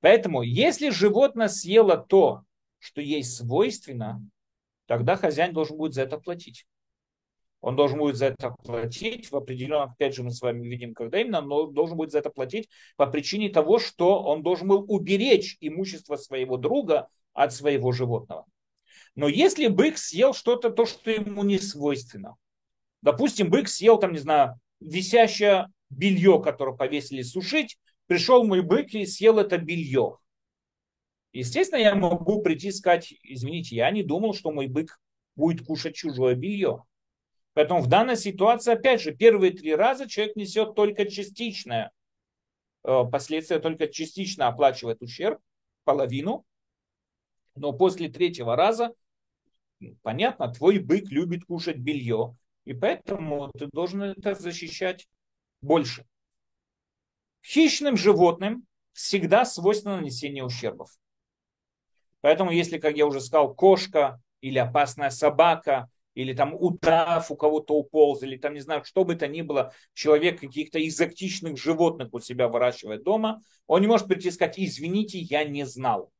Поэтому, если животное съело то, что ей свойственно, тогда хозяин должен будет за это платить он должен будет за это платить в определенном, опять же, мы с вами видим, когда именно, но должен будет за это платить по причине того, что он должен был уберечь имущество своего друга от своего животного. Но если бык съел что-то, то, что ему не свойственно, допустим, бык съел, там, не знаю, висящее белье, которое повесили сушить, пришел мой бык и съел это белье. Естественно, я могу прийти и сказать, извините, я не думал, что мой бык будет кушать чужое белье. Поэтому в данной ситуации, опять же, первые три раза человек несет только частичное э, последствия, только частично оплачивает ущерб, половину. Но после третьего раза, понятно, твой бык любит кушать белье, и поэтому ты должен это защищать больше. Хищным животным всегда свойственно нанесение ущербов. Поэтому, если, как я уже сказал, кошка или опасная собака или там удав у кого-то уполз, или там, не знаю, что бы то ни было, человек каких-то экзотичных животных у себя выращивает дома, он не может прийти и сказать, извините, я не знал.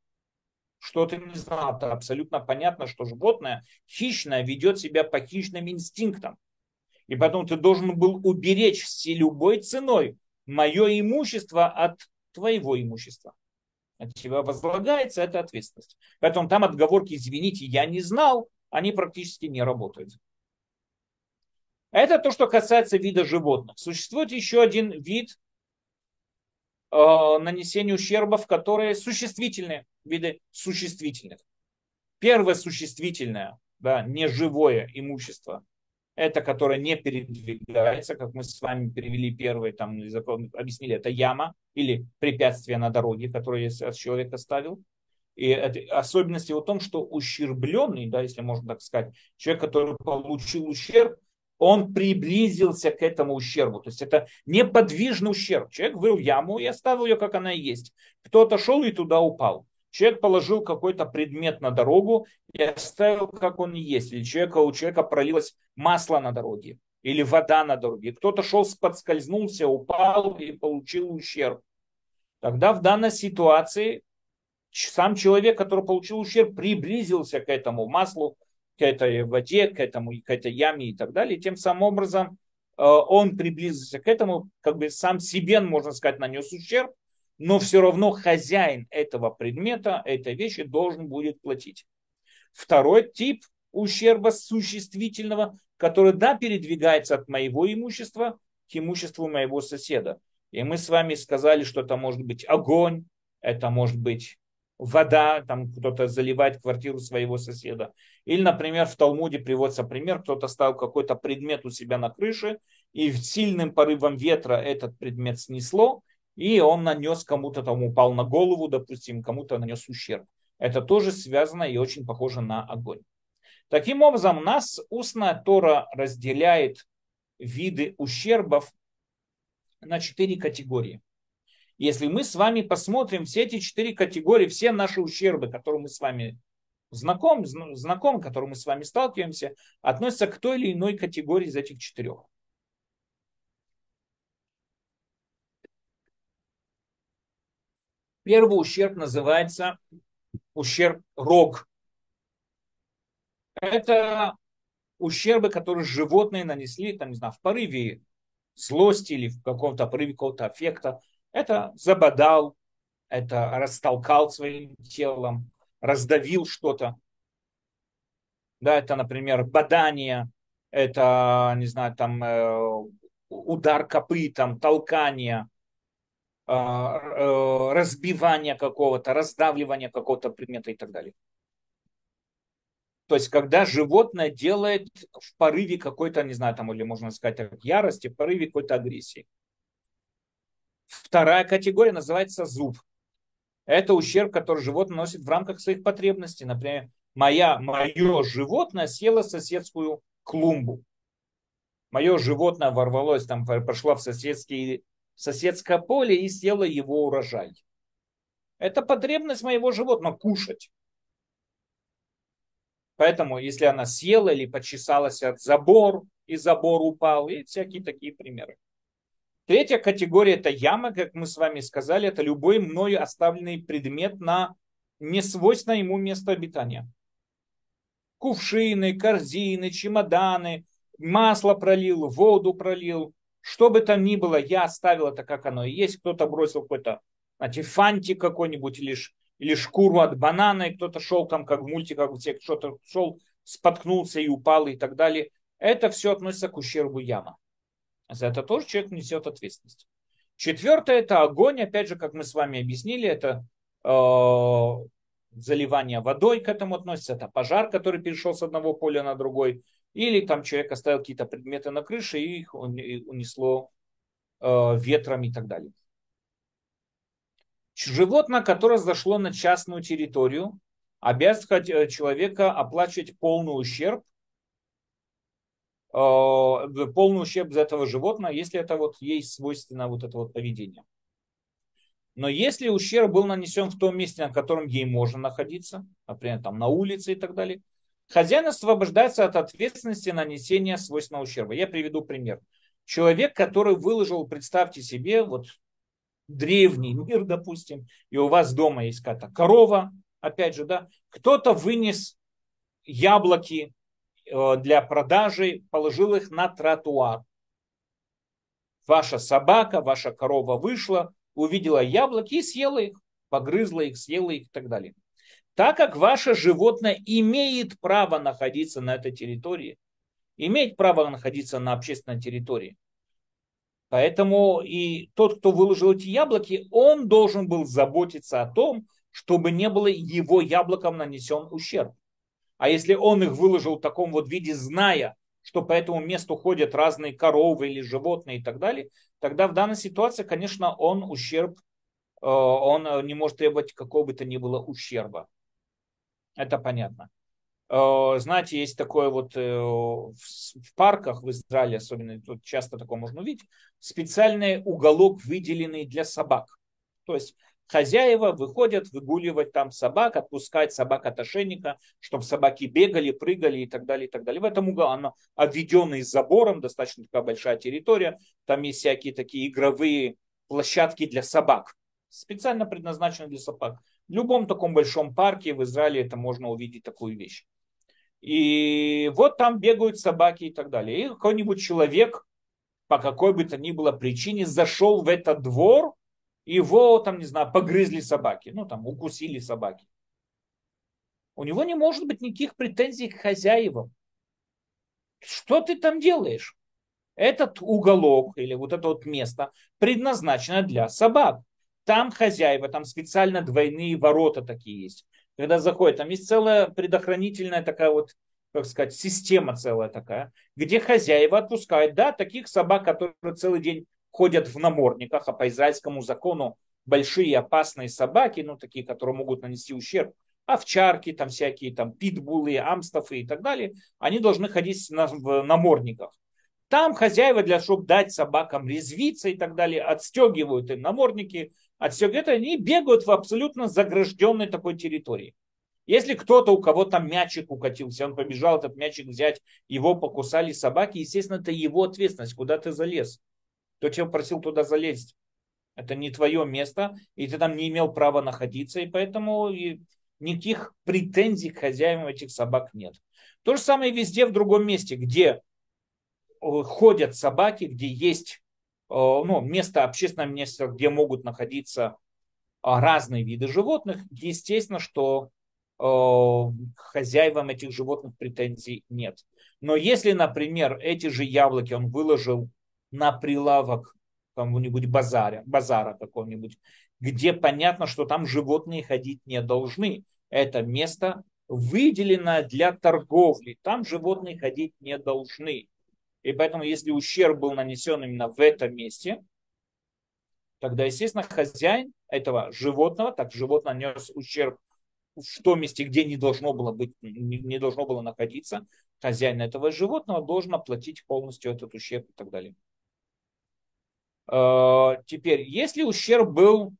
Что ты не знал? Это абсолютно понятно, что животное хищное ведет себя по хищным инстинктам. И поэтому ты должен был уберечь все любой ценой мое имущество от твоего имущества. От тебя возлагается эта ответственность. Поэтому там отговорки, извините, я не знал, они практически не работают. Это то, что касается вида животных. Существует еще один вид э, нанесения ущербов, которые существительные, виды существительных. Первое существительное, да, неживое имущество, это которое не передвигается, как мы с вами перевели первый, там, объяснили, это яма или препятствие на дороге, которое человек оставил. И особенность его в том, что ущербленный, да, если можно так сказать, человек, который получил ущерб, он приблизился к этому ущербу. То есть это неподвижный ущерб. Человек вырыл яму и оставил ее, как она есть. Кто-то шел и туда упал. Человек положил какой-то предмет на дорогу и оставил, как он есть. Или человека, у человека пролилось масло на дороге. Или вода на дороге. Кто-то шел, подскользнулся, упал и получил ущерб. Тогда в данной ситуации сам человек, который получил ущерб, приблизился к этому маслу, к этой воде, к, этому, к этой яме и так далее. И тем самым образом э, он приблизился к этому, как бы сам себе, можно сказать, нанес ущерб, но все равно хозяин этого предмета, этой вещи должен будет платить. Второй тип ущерба существительного, который, да, передвигается от моего имущества к имуществу моего соседа. И мы с вами сказали, что это может быть огонь, это может быть вода, там кто-то заливает квартиру своего соседа. Или, например, в Талмуде приводится пример, кто-то ставил какой-то предмет у себя на крыше, и сильным порывом ветра этот предмет снесло, и он нанес кому-то, там упал на голову, допустим, кому-то нанес ущерб. Это тоже связано и очень похоже на огонь. Таким образом, нас устная Тора разделяет виды ущербов на четыре категории. Если мы с вами посмотрим все эти четыре категории, все наши ущербы, которые мы с вами знакомы, знакомы, которые мы с вами сталкиваемся, относятся к той или иной категории из этих четырех. Первый ущерб называется ущерб рог. Это ущербы, которые животные нанесли, там, не знаю, в порыве злости или в каком-то порыве какого-то аффекта это забодал, это растолкал своим телом, раздавил что-то. Да, это, например, бадание, это, не знаю, там э, удар копытом, толкание, э, э, разбивание какого-то, раздавливание какого-то предмета и так далее. То есть, когда животное делает в порыве какой-то, не знаю, там, или можно сказать, ярости, в порыве какой-то агрессии. Вторая категория называется зуб. Это ущерб, который животное носит в рамках своих потребностей. Например, моя, мое животное съело соседскую клумбу. Мое животное ворвалось, там прошло в соседский, соседское поле и съело его урожай. Это потребность моего животного кушать. Поэтому, если она съела или почесалась от забор, и забор упал, и всякие такие примеры. Третья категория – это яма, как мы с вами сказали, это любой мною оставленный предмет на несвойственное ему место обитания. Кувшины, корзины, чемоданы, масло пролил, воду пролил, что бы там ни было, я оставил это, как оно и есть. Кто-то бросил какой-то, знаете, фантик какой-нибудь или, или шкуру от банана, и кто-то шел там, как в мультиках, где кто-то шел, споткнулся и упал и так далее. Это все относится к ущербу яма. За это тоже человек несет ответственность. Четвертое – это огонь. Опять же, как мы с вами объяснили, это э, заливание водой к этому относится. Это пожар, который перешел с одного поля на другой. Или там человек оставил какие-то предметы на крыше и их унесло э, ветром и так далее. Животное, которое зашло на частную территорию, обязывает э, человека оплачивать полный ущерб Э, полный ущерб за этого животного, если это вот ей свойственно вот это вот поведение. Но если ущерб был нанесен в том месте, на котором ей можно находиться, например, там на улице и так далее, хозяин освобождается от ответственности нанесения свойственного ущерба. Я приведу пример. Человек, который выложил, представьте себе, вот древний мир, допустим, и у вас дома есть какая-то корова, опять же, да, кто-то вынес яблоки Э, для продажи, положил их на тротуар. Ваша собака, ваша корова вышла, увидела яблоки и съела их, погрызла их, съела их и так далее. Так как ваше животное имеет право находиться на этой территории, имеет право находиться на общественной территории, Поэтому и тот, кто выложил эти яблоки, он должен был заботиться о том, чтобы не было его яблоком нанесен ущерб. А если он их выложил в таком вот виде, зная, что по этому месту ходят разные коровы или животные и так далее, тогда в данной ситуации, конечно, он ущерб он не может требовать какого бы то ни было ущерба. Это понятно. Знаете, есть такое вот в парках в Израиле, особенно тут часто такое можно увидеть, специальный уголок, выделенный для собак. То есть хозяева выходят выгуливать там собак, отпускать собак от ошейника, чтобы собаки бегали, прыгали и так далее, и так далее. В этом углу оно обведенный забором, достаточно такая большая территория, там есть всякие такие игровые площадки для собак, специально предназначены для собак. В любом таком большом парке в Израиле это можно увидеть такую вещь. И вот там бегают собаки и так далее. И какой-нибудь человек по какой бы то ни было причине зашел в этот двор его там, не знаю, погрызли собаки, ну там укусили собаки. У него не может быть никаких претензий к хозяевам. Что ты там делаешь? Этот уголок или вот это вот место предназначено для собак. Там хозяева, там специально двойные ворота такие есть. Когда заходят, там есть целая предохранительная такая вот, как сказать, система целая такая, где хозяева отпускают, да, таких собак, которые целый день ходят в намордниках, а по израильскому закону большие опасные собаки, ну такие, которые могут нанести ущерб, овчарки, там всякие там питбулы, амстафы и так далее, они должны ходить на, в намордниках. Там хозяева, для чтобы дать собакам резвиться и так далее, отстегивают им намордники, отстегивают, они бегают в абсолютно загражденной такой территории. Если кто-то, у кого там мячик укатился, он побежал этот мячик взять, его покусали собаки, естественно, это его ответственность, куда ты залез. Кто тебя просил туда залезть? Это не твое место, и ты там не имел права находиться, и поэтому никаких претензий к хозяевам этих собак нет. То же самое везде в другом месте, где э, ходят собаки, где есть ну, место, общественное место, где могут находиться а, разные виды животных, естественно, что э, хозяевам этих животных претензий нет. Но если, например, эти же яблоки он выложил на прилавок какого-нибудь базара, базара какого-нибудь, где понятно, что там животные ходить не должны. Это место выделено для торговли. Там животные ходить не должны. И поэтому, если ущерб был нанесен именно в этом месте, тогда, естественно, хозяин этого животного, так животное нес ущерб в том месте, где не должно было быть, не должно было находиться, хозяин этого животного должен оплатить полностью этот ущерб и так далее. Э, теперь, если ущерб был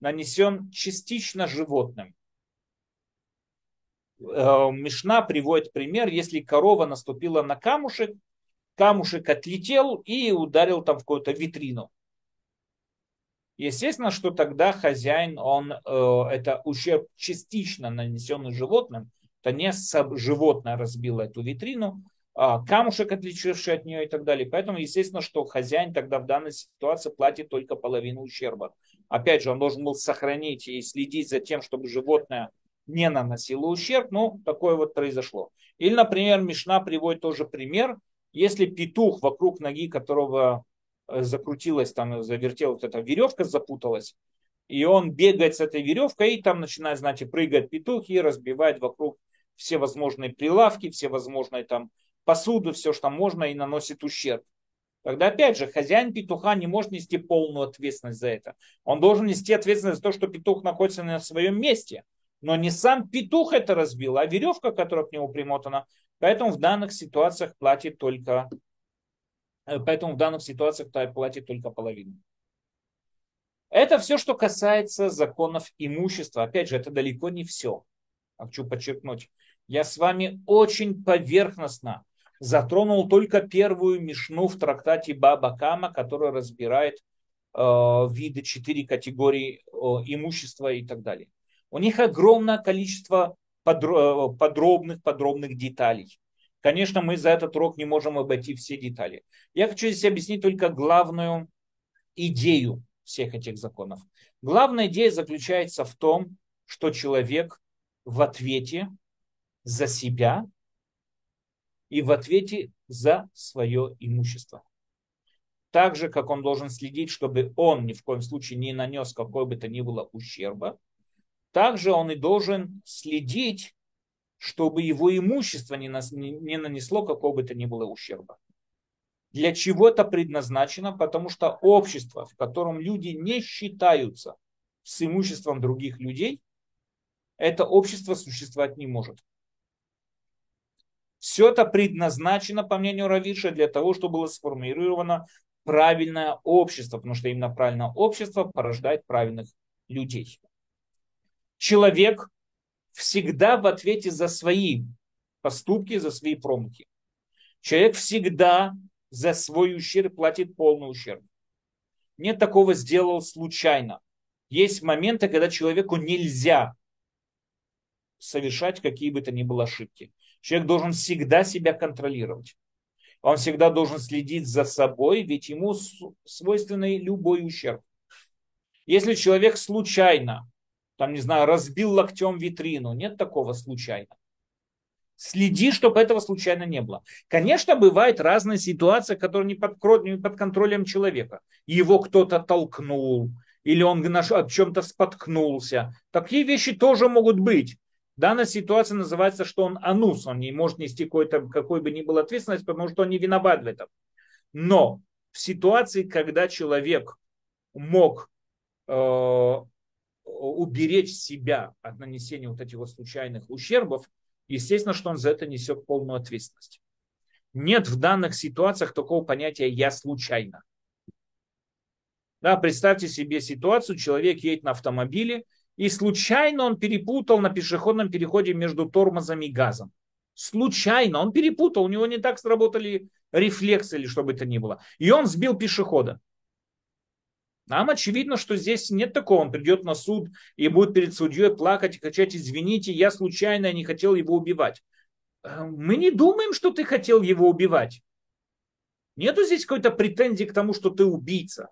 нанесен частично животным, Мишна приводит пример, если корова наступила на камушек, камушек отлетел и ударил там в какую-то витрину. Естественно, что тогда хозяин, он, э, это ущерб частично нанесенный животным, то не животное разбило эту витрину, а, камушек, отличивший от нее и так далее. Поэтому, естественно, что хозяин тогда в данной ситуации платит только половину ущерба. Опять же, он должен был сохранить и следить за тем, чтобы животное не наносило ущерб, ну, такое вот произошло. Или, например, Мишна приводит тоже пример, если петух вокруг ноги которого э, закрутилась, там завертелась вот эта веревка, запуталась, и он бегает с этой веревкой, и там начинает, знаете, прыгать петух и разбивает вокруг все возможные прилавки, все возможные там посуду, все, что можно, и наносит ущерб. Тогда, опять же, хозяин петуха не может нести полную ответственность за это. Он должен нести ответственность за то, что петух находится на своем месте. Но не сам петух это разбил, а веревка, которая к нему примотана. Поэтому в данных ситуациях платит только, э, поэтому в данных ситуациях платит только половину. Это все, что касается законов имущества. Опять же, это далеко не все. Хочу подчеркнуть. Я с вами очень поверхностно затронул только первую мишну в трактате Баба Кама, который разбирает э, виды четыре категории э, имущества и так далее. У них огромное количество подро- подробных, подробных деталей. Конечно, мы за этот урок не можем обойти все детали. Я хочу здесь объяснить только главную идею всех этих законов. Главная идея заключается в том, что человек в ответе за себя и в ответе за свое имущество. Так же, как он должен следить, чтобы он ни в коем случае не нанес какой бы то ни было ущерба, также он и должен следить, чтобы его имущество не, нас, не, не нанесло какого бы то ни было ущерба. Для чего это предназначено? Потому что общество, в котором люди не считаются с имуществом других людей, это общество существовать не может. Все это предназначено, по мнению Равиша, для того, чтобы было сформулировано правильное общество, потому что именно правильное общество порождает правильных людей. Человек всегда в ответе за свои поступки, за свои промахи. Человек всегда за свой ущерб платит полный ущерб. Нет такого сделал случайно. Есть моменты, когда человеку нельзя совершать какие бы то ни было ошибки. Человек должен всегда себя контролировать. Он всегда должен следить за собой, ведь ему свойственный любой ущерб. Если человек случайно, там, не знаю, разбил локтем витрину, нет такого случайно. Следи, чтобы этого случайно не было. Конечно, бывают разные ситуации, которые не под, не под контролем человека. Его кто-то толкнул, или он о чем-то споткнулся. Такие вещи тоже могут быть. Данная ситуация называется, что он анус, он не может нести какой-то, какой бы ни был ответственность, потому что он не виноват в этом. Но в ситуации, когда человек мог э, уберечь себя от нанесения вот этих вот случайных ущербов, естественно, что он за это несет полную ответственность. Нет в данных ситуациях такого понятия «я случайно». Да, представьте себе ситуацию, человек едет на автомобиле, и случайно он перепутал на пешеходном переходе между тормозом и газом. Случайно он перепутал, у него не так сработали рефлексы или что бы это ни было. И он сбил пешехода. Нам очевидно, что здесь нет такого. Он придет на суд и будет перед судьей плакать и кричать, извините, я случайно не хотел его убивать. Э, мы не думаем, что ты хотел его убивать. Нету здесь какой-то претензии к тому, что ты убийца.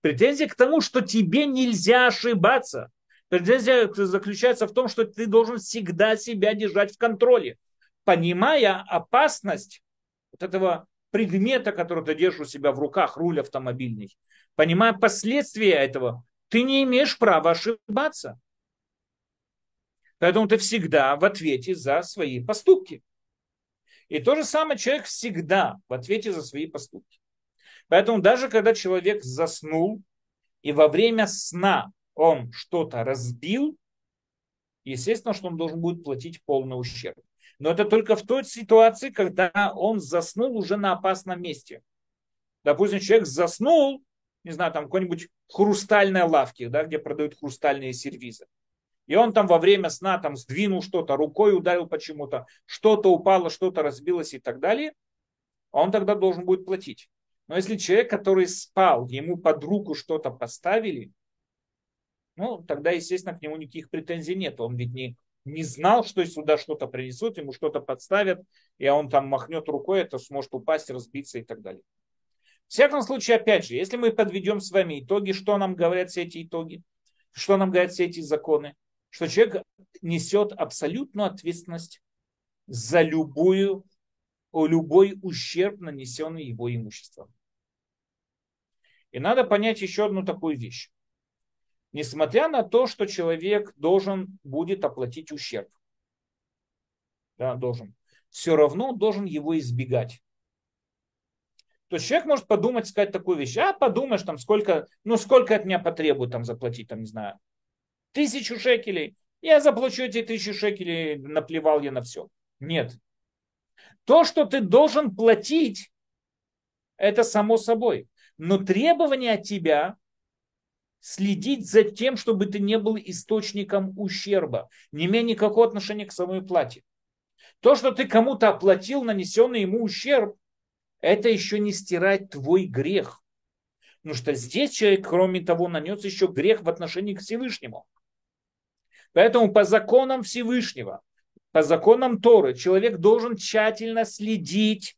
Претензия к тому, что тебе нельзя ошибаться. Претензия заключается в том, что ты должен всегда себя держать в контроле, понимая опасность вот этого предмета, который ты держишь у себя в руках, руль автомобильный, понимая последствия этого, ты не имеешь права ошибаться. Поэтому ты всегда в ответе за свои поступки. И то же самое человек всегда в ответе за свои поступки. Поэтому даже когда человек заснул, и во время сна он что-то разбил, естественно, что он должен будет платить полный ущерб. Но это только в той ситуации, когда он заснул уже на опасном месте. Допустим, человек заснул, не знаю, там какой-нибудь хрустальной лавке, да, где продают хрустальные сервизы. И он там во время сна там сдвинул что-то, рукой ударил почему-то, что-то упало, что-то разбилось и так далее, он тогда должен будет платить. Но если человек, который спал, ему под руку что-то поставили, ну, тогда, естественно, к нему никаких претензий нет. Он ведь не, не знал, что сюда что-то принесут, ему что-то подставят, и он там махнет рукой, это сможет упасть, разбиться и так далее. В всяком случае, опять же, если мы подведем с вами итоги, что нам говорят все эти итоги, что нам говорят все эти законы, что человек несет абсолютную ответственность за любую, любой ущерб, нанесенный его имуществом. И надо понять еще одну такую вещь несмотря на то, что человек должен будет оплатить ущерб. Да, должен. Все равно он должен его избегать. То есть человек может подумать, сказать такую вещь, а подумаешь, там сколько, ну сколько от меня потребует там заплатить, там, не знаю, тысячу шекелей, я заплачу эти тысячи шекелей, наплевал я на все. Нет. То, что ты должен платить, это само собой. Но требования от тебя следить за тем, чтобы ты не был источником ущерба, не имея никакого отношения к самой плате. То, что ты кому-то оплатил нанесенный ему ущерб, это еще не стирает твой грех. Потому что здесь человек, кроме того, нанес еще грех в отношении к Всевышнему. Поэтому по законам Всевышнего, по законам Торы, человек должен тщательно следить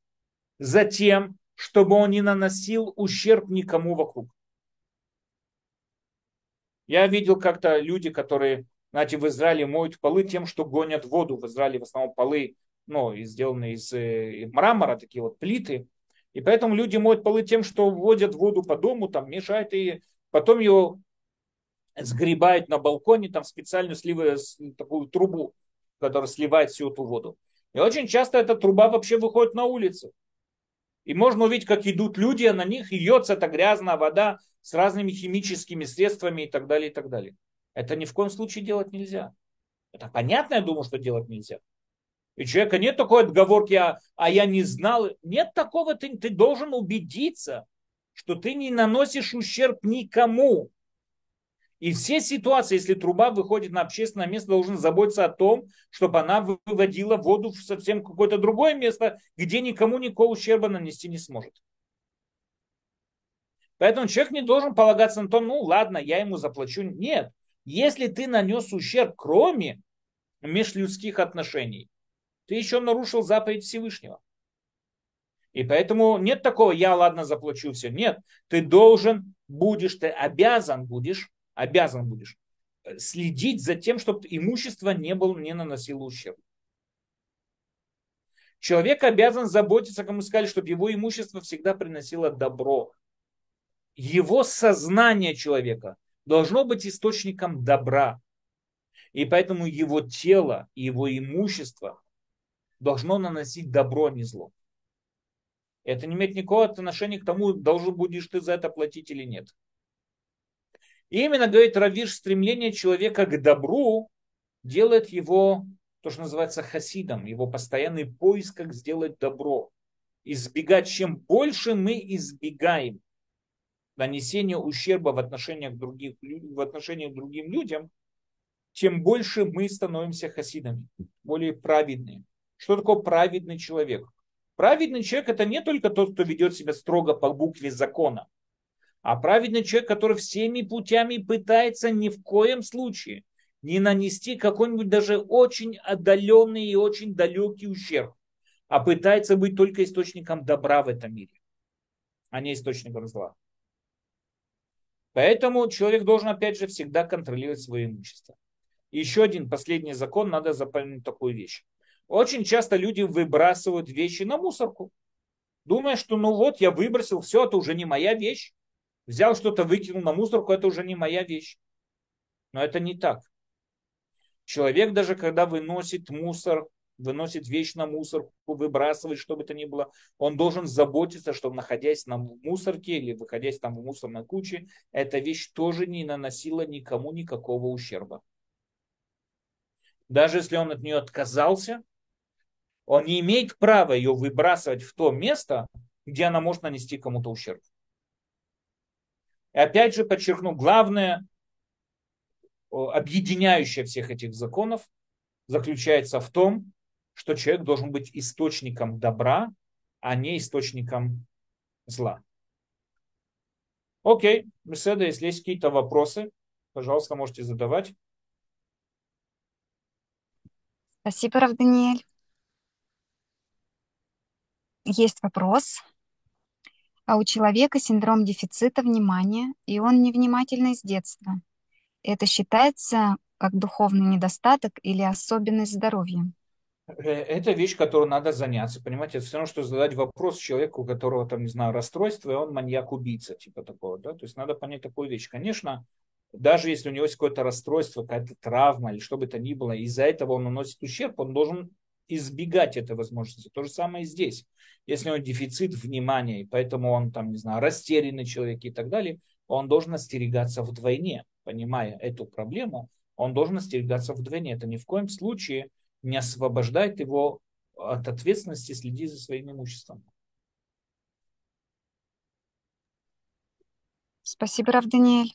за тем, чтобы он не наносил ущерб никому вокруг. Я видел как-то люди, которые, знаете, в Израиле моют полы тем, что гонят воду. В Израиле в основном полы, ну, сделаны из э, мрамора, такие вот плиты. И поэтому люди моют полы тем, что вводят воду по дому, там мешают и потом ее сгребают на балконе, там специальную сливают такую трубу, которая сливает всю эту воду. И очень часто эта труба вообще выходит на улицу. И можно увидеть, как идут люди, а на них льется эта грязная вода с разными химическими средствами и так далее, и так далее. Это ни в коем случае делать нельзя. Это понятно, я думаю, что делать нельзя. И у человека нет такой отговорки, а, а я не знал. Нет такого, ты, ты должен убедиться, что ты не наносишь ущерб никому. И все ситуации, если труба выходит на общественное место, должен заботиться о том, чтобы она выводила воду в совсем какое-то другое место, где никому никакого ущерба нанести не сможет. Поэтому человек не должен полагаться на то, ну ладно, я ему заплачу. Нет. Если ты нанес ущерб, кроме межлюдских отношений, ты еще нарушил заповедь Всевышнего. И поэтому нет такого, я ладно заплачу все. Нет, ты должен будешь, ты обязан будешь, обязан будешь э, следить за тем, чтобы имущество не, было, не наносило ущерб. Человек обязан заботиться, как мы сказали, чтобы его имущество всегда приносило добро. Его сознание человека должно быть источником добра. И поэтому его тело, его имущество должно наносить добро, а не зло. Это не имеет никакого отношения к тому, должен будешь ты за это платить или нет. И именно, говорит Равиш, стремление человека к добру делает его, то, что называется хасидом, его постоянный поиск, как сделать добро. Избегать, чем больше мы избегаем нанесения ущерба в отношениях, других, в отношениях к другим людям, тем больше мы становимся хасидами, более праведными. Что такое праведный человек? Праведный человек это не только тот, кто ведет себя строго по букве закона, а праведный человек, который всеми путями пытается ни в коем случае не нанести какой-нибудь даже очень отдаленный и очень далекий ущерб, а пытается быть только источником добра в этом мире, а не источником зла. Поэтому человек должен, опять же, всегда контролировать свое имущество. еще один последний закон, надо запомнить такую вещь. Очень часто люди выбрасывают вещи на мусорку, думая, что ну вот я выбросил, все, это уже не моя вещь. Взял что-то, выкинул на мусорку, это уже не моя вещь. Но это не так. Человек даже когда выносит мусор, выносит вещь на мусорку, выбрасывает, что бы то ни было, он должен заботиться, чтобы находясь на мусорке или выходясь там в мусорной куче, эта вещь тоже не наносила никому никакого ущерба. Даже если он от нее отказался, он не имеет права ее выбрасывать в то место, где она может нанести кому-то ущерб. И опять же подчеркну, главное, объединяющее всех этих законов, заключается в том, что человек должен быть источником добра, а не источником зла. Окей, беседа, если есть какие-то вопросы, пожалуйста, можете задавать. Спасибо, Рав Даниэль есть вопрос. А у человека синдром дефицита внимания, и он невнимательный с детства. Это считается как духовный недостаток или особенность здоровья? Э, это вещь, которой надо заняться. Понимаете, это все равно, что задать вопрос человеку, у которого там, не знаю, расстройство, и он маньяк-убийца, типа такого, да. То есть надо понять такую вещь. Конечно, даже если у него есть какое-то расстройство, какая-то травма или что бы то ни было, из-за этого он наносит ущерб, он должен избегать этой возможности. То же самое и здесь. Если него дефицит внимания, и поэтому он там, не знаю, растерянный человек и так далее, он должен остерегаться вдвойне, понимая эту проблему, он должен остерегаться вдвойне. Это ни в коем случае не освобождает его от ответственности следить за своим имуществом. Спасибо, Рав Даниэль.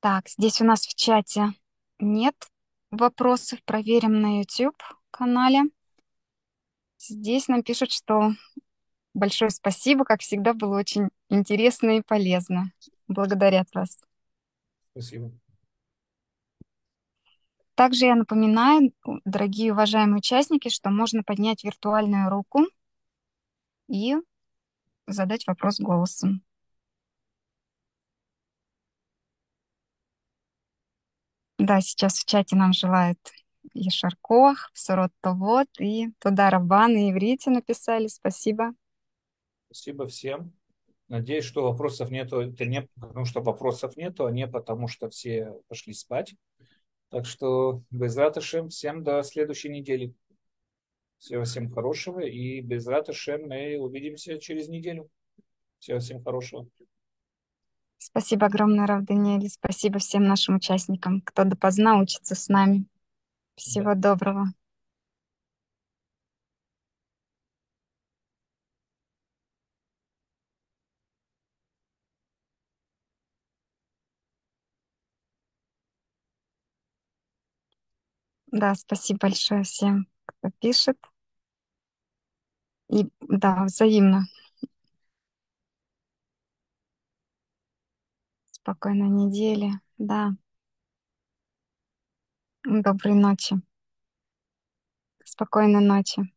Так, здесь у нас в чате нет вопросов. Проверим на YouTube канале. Здесь нам пишут, что большое спасибо, как всегда, было очень интересно и полезно. Благодарят вас. Спасибо. Также я напоминаю, дорогие уважаемые участники, что можно поднять виртуальную руку и задать вопрос голосом. Да, сейчас в чате нам желают Ешар Кох, Псорот Товот и туда Рабан и Иврите написали. Спасибо. Спасибо всем. Надеюсь, что вопросов нету. Это не потому, что вопросов нету, а не потому, что все пошли спать. Так что, без ратышем, всем до следующей недели. Всего всем хорошего. И без Раташем мы увидимся через неделю. Всего всем хорошего. Спасибо огромное, Рав Даниэль. Спасибо всем нашим участникам, кто допоздна учится с нами. Всего Да. доброго. Да, спасибо большое всем, кто пишет. И да, взаимно. Спокойной недели. Да. Доброй ночи. Спокойной ночи.